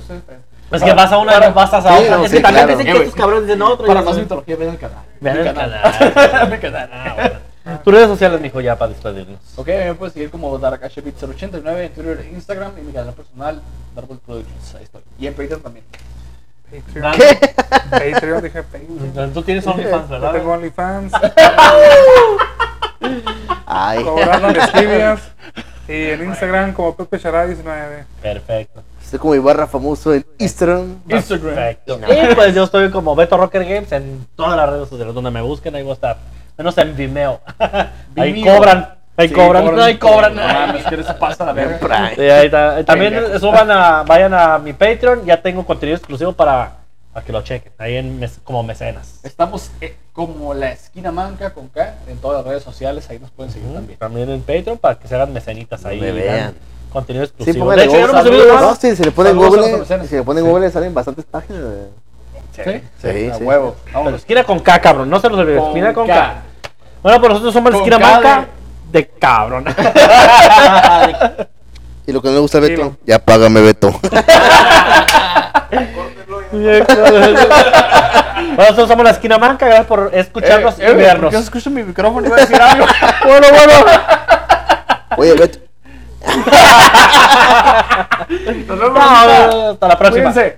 Es que vas a una Para- vas a Sí, otra. no, es sí, que también claro. Eh, que estos cabrones dicen otro. Para y más mitología, ven el canal. Vean el canal. Mi canal. Tus redes sociales, mijo, ya para despedirnos. Ok, me puedes seguir como DarkHBit089 en Twitter Instagram y mi canal personal, Darkwood Productions. Ahí estoy. Y en Patreon también. Patreon. ¿Qué? Patreon, dije Patreon. Tú tienes OnlyFans, Yo ¿verdad? tengo OnlyFans, Ay, cobrando tibias. Y en Instagram como Pepe Chará 19. Perfecto. estoy como mi barra famoso en Instagram. Instagram. Perfecto. Y pues yo estoy como Beto Rocker Games en todas las redes sociales donde me busquen, ahí voy a estar. Menos en Vimeo. Ahí Vimeo. cobran. Ahí Sí, cobran. Ahí cobran. No mames, que se pasa la verga. Prime. Sí, ahí está. También Pendejo. suban a, vayan a mi Patreon, ya tengo contenido exclusivo para, para que lo chequen, ahí en mes- como mecenas. Estamos eh, como la esquina manca con K en todas las redes sociales. Ahí nos pueden seguir también. También en Patreon para que se hagan mecenitas ahí. Dan vean. Contenido Sí, exclusivo. póngale de hecho, yo no Google. me he subido No, nada. sí, si le ponen Google, si le ponen Google salen bastantes páginas. güey. Sí, Sí, a sí, huevo. Vámonos. esquina con K, cabrón. No se los olvide. Con Esquina con K. K. Bueno, pues nosotros somos la esquina K manca de cabrón. Y lo que no me gusta, Beto, Dilo. ya págame, Beto. bueno, nosotros somos la esquina manca. Gracias por escucharnos Eh, eh, y vernos. ¿por qué se escucha mi micrófono? Iba a decir algo. Bueno, bueno. Oye, Beto. Nos vemos. No, hasta la próxima. Cuídense.